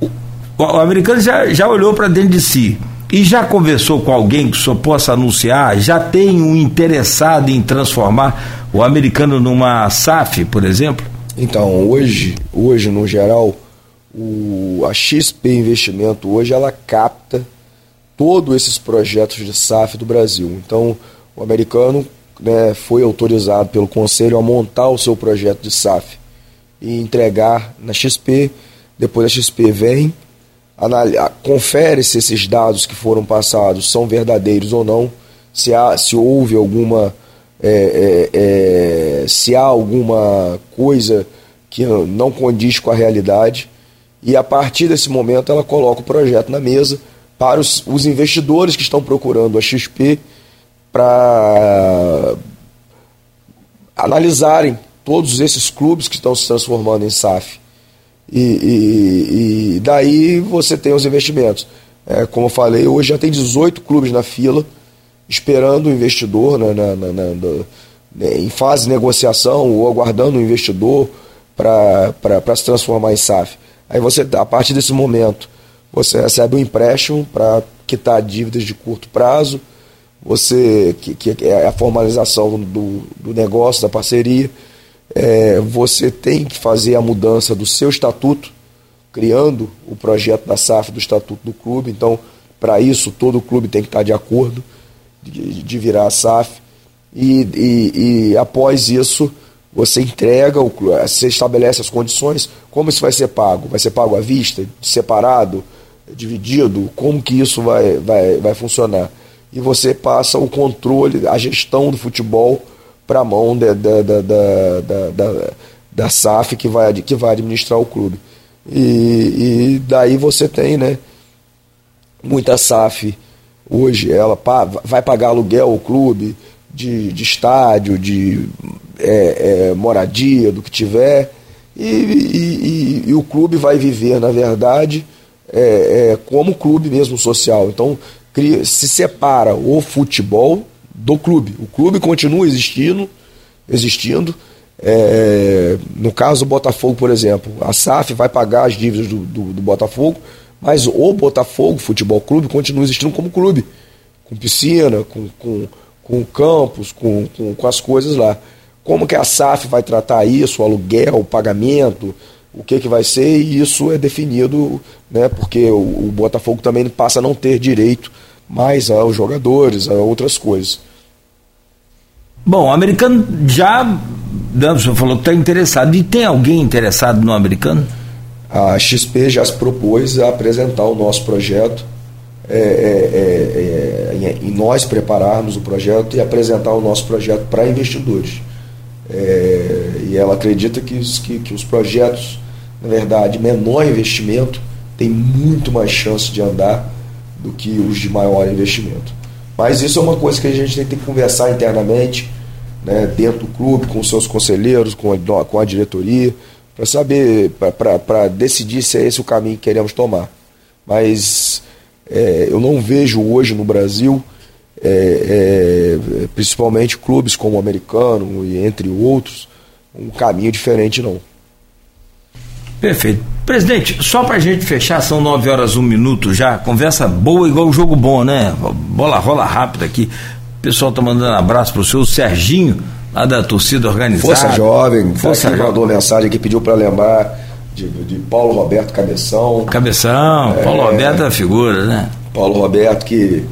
O, o, americano já, já olhou para dentro de si e já conversou com alguém que só possa anunciar, já tem um interessado em transformar o americano numa SAF, por exemplo? Então, hoje, hoje no geral, o, a XP Investimento hoje ela capta todos esses projetos de SAF do Brasil. Então, o americano né, foi autorizado pelo Conselho a montar o seu projeto de SAF e entregar na XP. Depois a XP vem, confere se esses dados que foram passados são verdadeiros ou não, se, há, se houve alguma. É, é, é, se há alguma coisa que não condiz com a realidade. E a partir desse momento ela coloca o projeto na mesa para os, os investidores que estão procurando a XP para analisarem todos esses clubes que estão se transformando em SAF. E, e, e daí você tem os investimentos. É, como eu falei, hoje já tem 18 clubes na fila, esperando o investidor né, na, na, na, né, em fase de negociação ou aguardando o investidor para se transformar em SAF. Aí você, a partir desse momento, você recebe um empréstimo para quitar dívidas de curto prazo, você que, que é a formalização do, do negócio, da parceria, é, você tem que fazer a mudança do seu estatuto, criando o projeto da SAF do estatuto do clube. Então, para isso, todo o clube tem que estar de acordo de, de virar a SAF. E, e, e, após isso, você entrega, o, você estabelece as condições, como isso vai ser pago? Vai ser pago à vista, separado, dividido? Como que isso vai, vai, vai funcionar? E você passa o controle, a gestão do futebol para a mão da, da, da, da, da, SAF que vai, que vai administrar o clube. E, e daí você tem né, muita SAF hoje, ela vai pagar aluguel ao clube, de, de estádio, de é, é, moradia, do que tiver, e, e, e, o clube vai viver, na verdade, é, é como clube mesmo social. Então, se separa o futebol do clube. O clube continua existindo, existindo. É, no caso do Botafogo, por exemplo, a SAF vai pagar as dívidas do, do, do Botafogo, mas o Botafogo Futebol Clube continua existindo como clube, com piscina, com, com, com campos, com, com, com as coisas lá. Como que a SAF vai tratar isso, o aluguel, o pagamento, o que, que vai ser, e isso é definido, né, porque o, o Botafogo também passa a não ter direito mais aos jogadores, a outras coisas. Bom, o americano já, né, o senhor falou que está interessado, e tem alguém interessado no americano? A XP já se propôs a apresentar o nosso projeto, é, é, é, é em nós prepararmos o projeto e apresentar o nosso projeto para investidores. É, e ela acredita que, que, que os projetos, na verdade, menor investimento, tem muito mais chance de andar do que os de maior investimento. Mas isso é uma coisa que a gente tem que conversar internamente, né, dentro do clube, com os seus conselheiros, com a, com a diretoria, para saber, para decidir se é esse o caminho que queremos tomar. Mas é, eu não vejo hoje no Brasil, é, é, principalmente clubes como o americano e entre outros, um caminho diferente não. Perfeito. Presidente, só para a gente fechar, são 9 horas, 1 minuto já. Conversa boa, igual o jogo bom, né? Bola rola rápida aqui. O pessoal tá mandando abraço pro seu Serginho, lá da torcida organizada. Força Jovem, Força Jovem. mandou mensagem aqui, pediu para lembrar de, de, Paulo Roberto Cabeção. Cabeção, é, Paulo Roberto é a figura, né? Paulo Roberto que,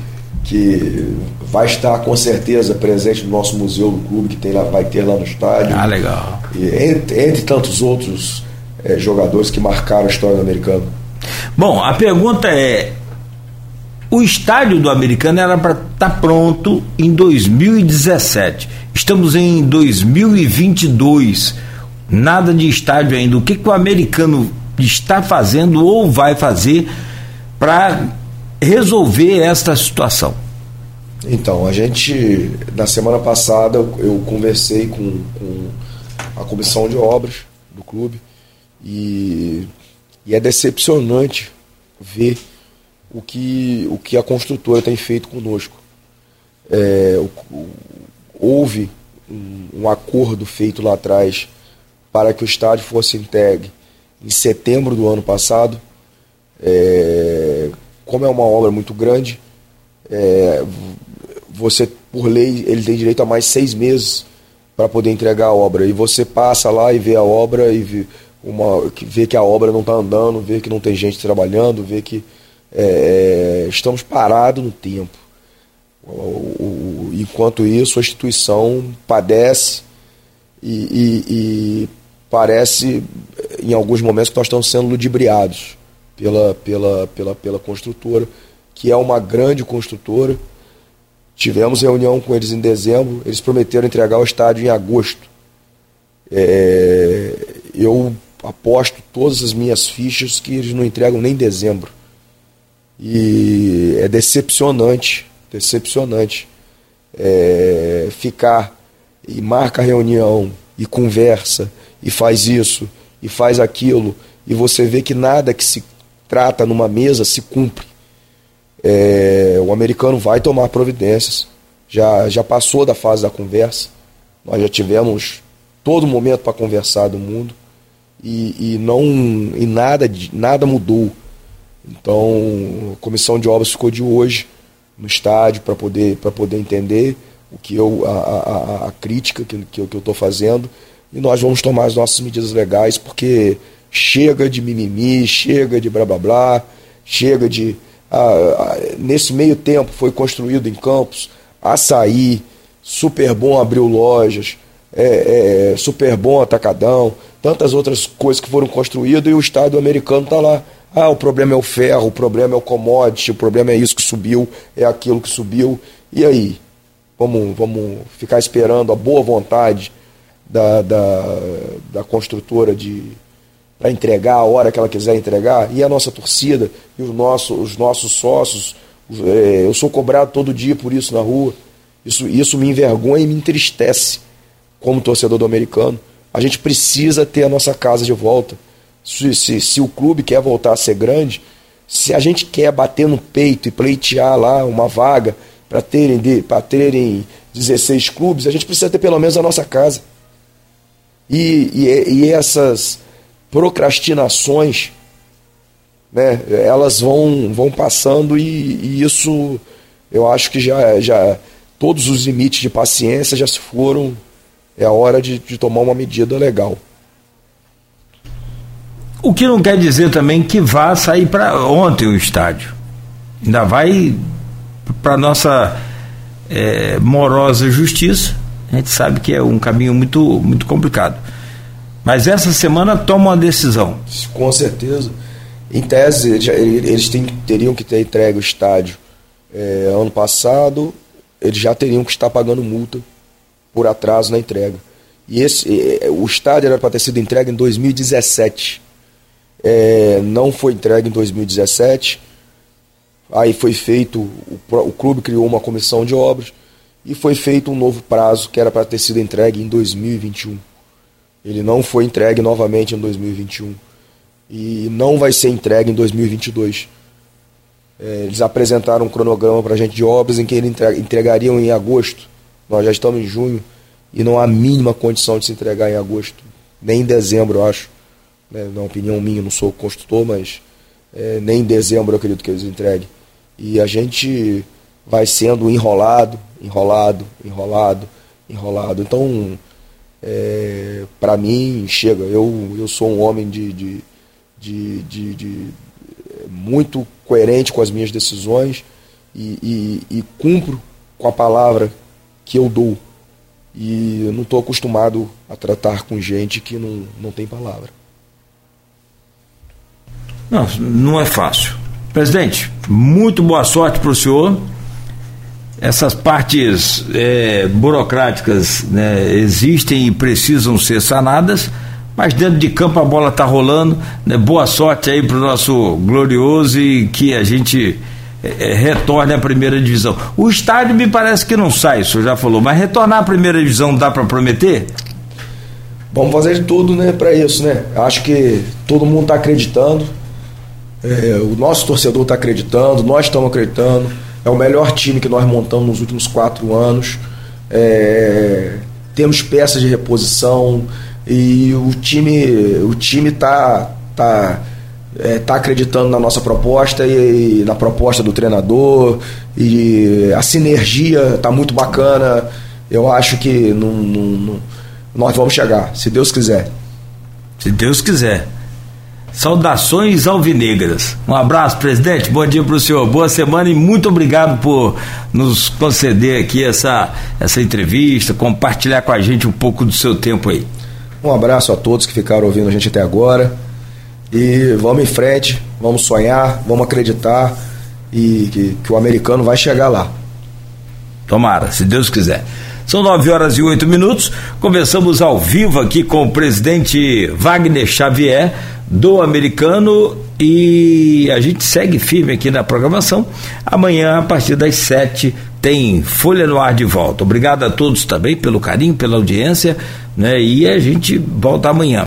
que vai estar com certeza presente no nosso museu do clube que tem lá, vai ter lá no estádio. Ah, legal. E entre, entre tantos outros é, jogadores que marcaram a história do americano. Bom, a pergunta é: o estádio do americano era para estar tá pronto em 2017. Estamos em 2022. Nada de estádio ainda. O que, que o americano está fazendo ou vai fazer para resolver esta situação? Então, a gente, na semana passada, eu conversei com, com a comissão de obras do clube e, e é decepcionante ver o que, o que a construtora tem feito conosco. É, o, houve um, um, acordo feito lá atrás para que o estádio fosse entregue em setembro do ano passado. É, como é uma obra muito grande, é, você, por lei, ele tem direito a mais seis meses para poder entregar a obra. E você passa lá e vê a obra e vê, uma, vê que a obra não está andando, vê que não tem gente trabalhando, vê que é, é, estamos parados no tempo. O, o, enquanto isso, a instituição padece e, e, e, parece, em alguns momentos, que nós estamos sendo ludibriados pela, pela, pela, pela construtora, que é uma grande construtora. Tivemos reunião com eles em dezembro, eles prometeram entregar o estádio em agosto. É, eu aposto todas as minhas fichas que eles não entregam nem em dezembro. E é decepcionante, decepcionante é, ficar e marca reunião e conversa e faz isso e faz aquilo e você vê que nada que se trata numa mesa se cumpre. É, o americano vai tomar providências, já, já passou da fase da conversa, nós já tivemos todo momento para conversar do mundo e, e não e nada, nada mudou. Então, a comissão de obras ficou de hoje no estádio para poder, poder entender o que eu, a, a, a crítica que, que eu estou fazendo e nós vamos tomar as nossas medidas legais porque chega de mimimi, chega de blá blá blá, chega de. nesse meio tempo foi construído em Campos açaí, super bom abriu lojas, é, é, super bom atacadão, tantas outras coisas que foram construídas e o Estado americano está lá ah, o problema é o ferro, o problema é o commodity, o problema é isso que subiu, é aquilo que subiu. E aí? Vamos, vamos ficar esperando a boa vontade da, da, da construtora de para entregar a hora que ela quiser entregar? E a nossa torcida, e os nossos, os nossos sócios, é, eu sou cobrado todo dia por isso na rua. Isso, isso me envergonha e me entristece como torcedor do americano. A gente precisa ter a nossa casa de volta se, se, se o clube quer voltar a ser grande, se a gente quer bater no peito e pleitear lá uma vaga para terem, para terem 16 clubes, a gente precisa ter pelo menos a nossa casa. E, e, e essas procrastinações, né, elas vão, vão passando e, e, isso eu acho que já, já todos os limites de paciência já se foram. É a hora de, de tomar uma medida legal. O que não quer dizer também que vá sair para ontem o estádio. Ainda vai para nossa é, morosa justiça. A gente sabe que é um caminho muito, muito complicado. Mas essa semana toma uma decisão. Com certeza. Em tese, eles têm, teriam que ter entregue o estádio é, ano passado, eles já teriam que estar pagando multa por atraso na entrega. E esse, o estádio era para ter sido entregue em 2017 é, não foi entregue em 2017. Aí foi feito, o, o, clube criou uma comissão de obras e foi feito um novo prazo que era para ter sido entregue em 2021. Ele não foi entregue novamente em 2021 e não vai ser entregue em 2022. É, eles apresentaram um cronograma para a gente de obras em que eles entregariam em agosto. Nós já estamos em junho e não há a mínima condição de se entregar em agosto, nem em dezembro, eu acho né, na opinião minha, não sou construtor, mas é, nem em dezembro eu acredito que eles entreguem. E a gente vai sendo enrolado, enrolado, enrolado, enrolado. Então, é, para mim, chega. Eu, eu sou um homem de, de, de, de, de muito coerente com as minhas decisões e, e, e cumpro com a palavra que eu dou. E eu não estou acostumado a tratar com gente que não, não tem palavra. Não, não é fácil. Presidente, muito boa sorte para o senhor. Essas partes é, burocráticas né, existem e precisam ser sanadas, mas dentro de campo a bola está rolando. Né, boa sorte aí para o nosso glorioso e que a gente é, é, retorne à primeira divisão. O estádio me parece que não sai, o senhor já falou, mas retornar à primeira divisão dá para prometer? Vamos fazer de tudo né, para isso, né? Acho que todo mundo está acreditando. É, o nosso torcedor está acreditando, nós estamos acreditando. É o melhor time que nós montamos nos últimos quatro anos. É, temos peças de reposição e o time o time está tá, é, tá acreditando na nossa proposta e, e, na proposta do treinador e a sinergia está muito bacana. Eu acho que não, não, não, nós vamos chegar, se Deus quiser. Se Deus quiser. Saudações alvinegras. Um abraço, presidente. Bom dia para o senhor. Boa semana e muito obrigado por nos conceder aqui essa, essa entrevista, compartilhar com a gente um pouco do seu tempo aí. Um abraço a todos que ficaram ouvindo a gente até agora. E vamos em frente, vamos sonhar, vamos acreditar e que, que o americano vai chegar lá. Tomara, se Deus quiser. São nove horas e oito minutos. Conversamos ao vivo aqui com o presidente Wagner Xavier do americano e a gente segue firme aqui na programação. Amanhã, a partir das sete, tem Folha no Ar de volta. Obrigado a todos também pelo carinho, pela audiência, né? E a gente volta amanhã.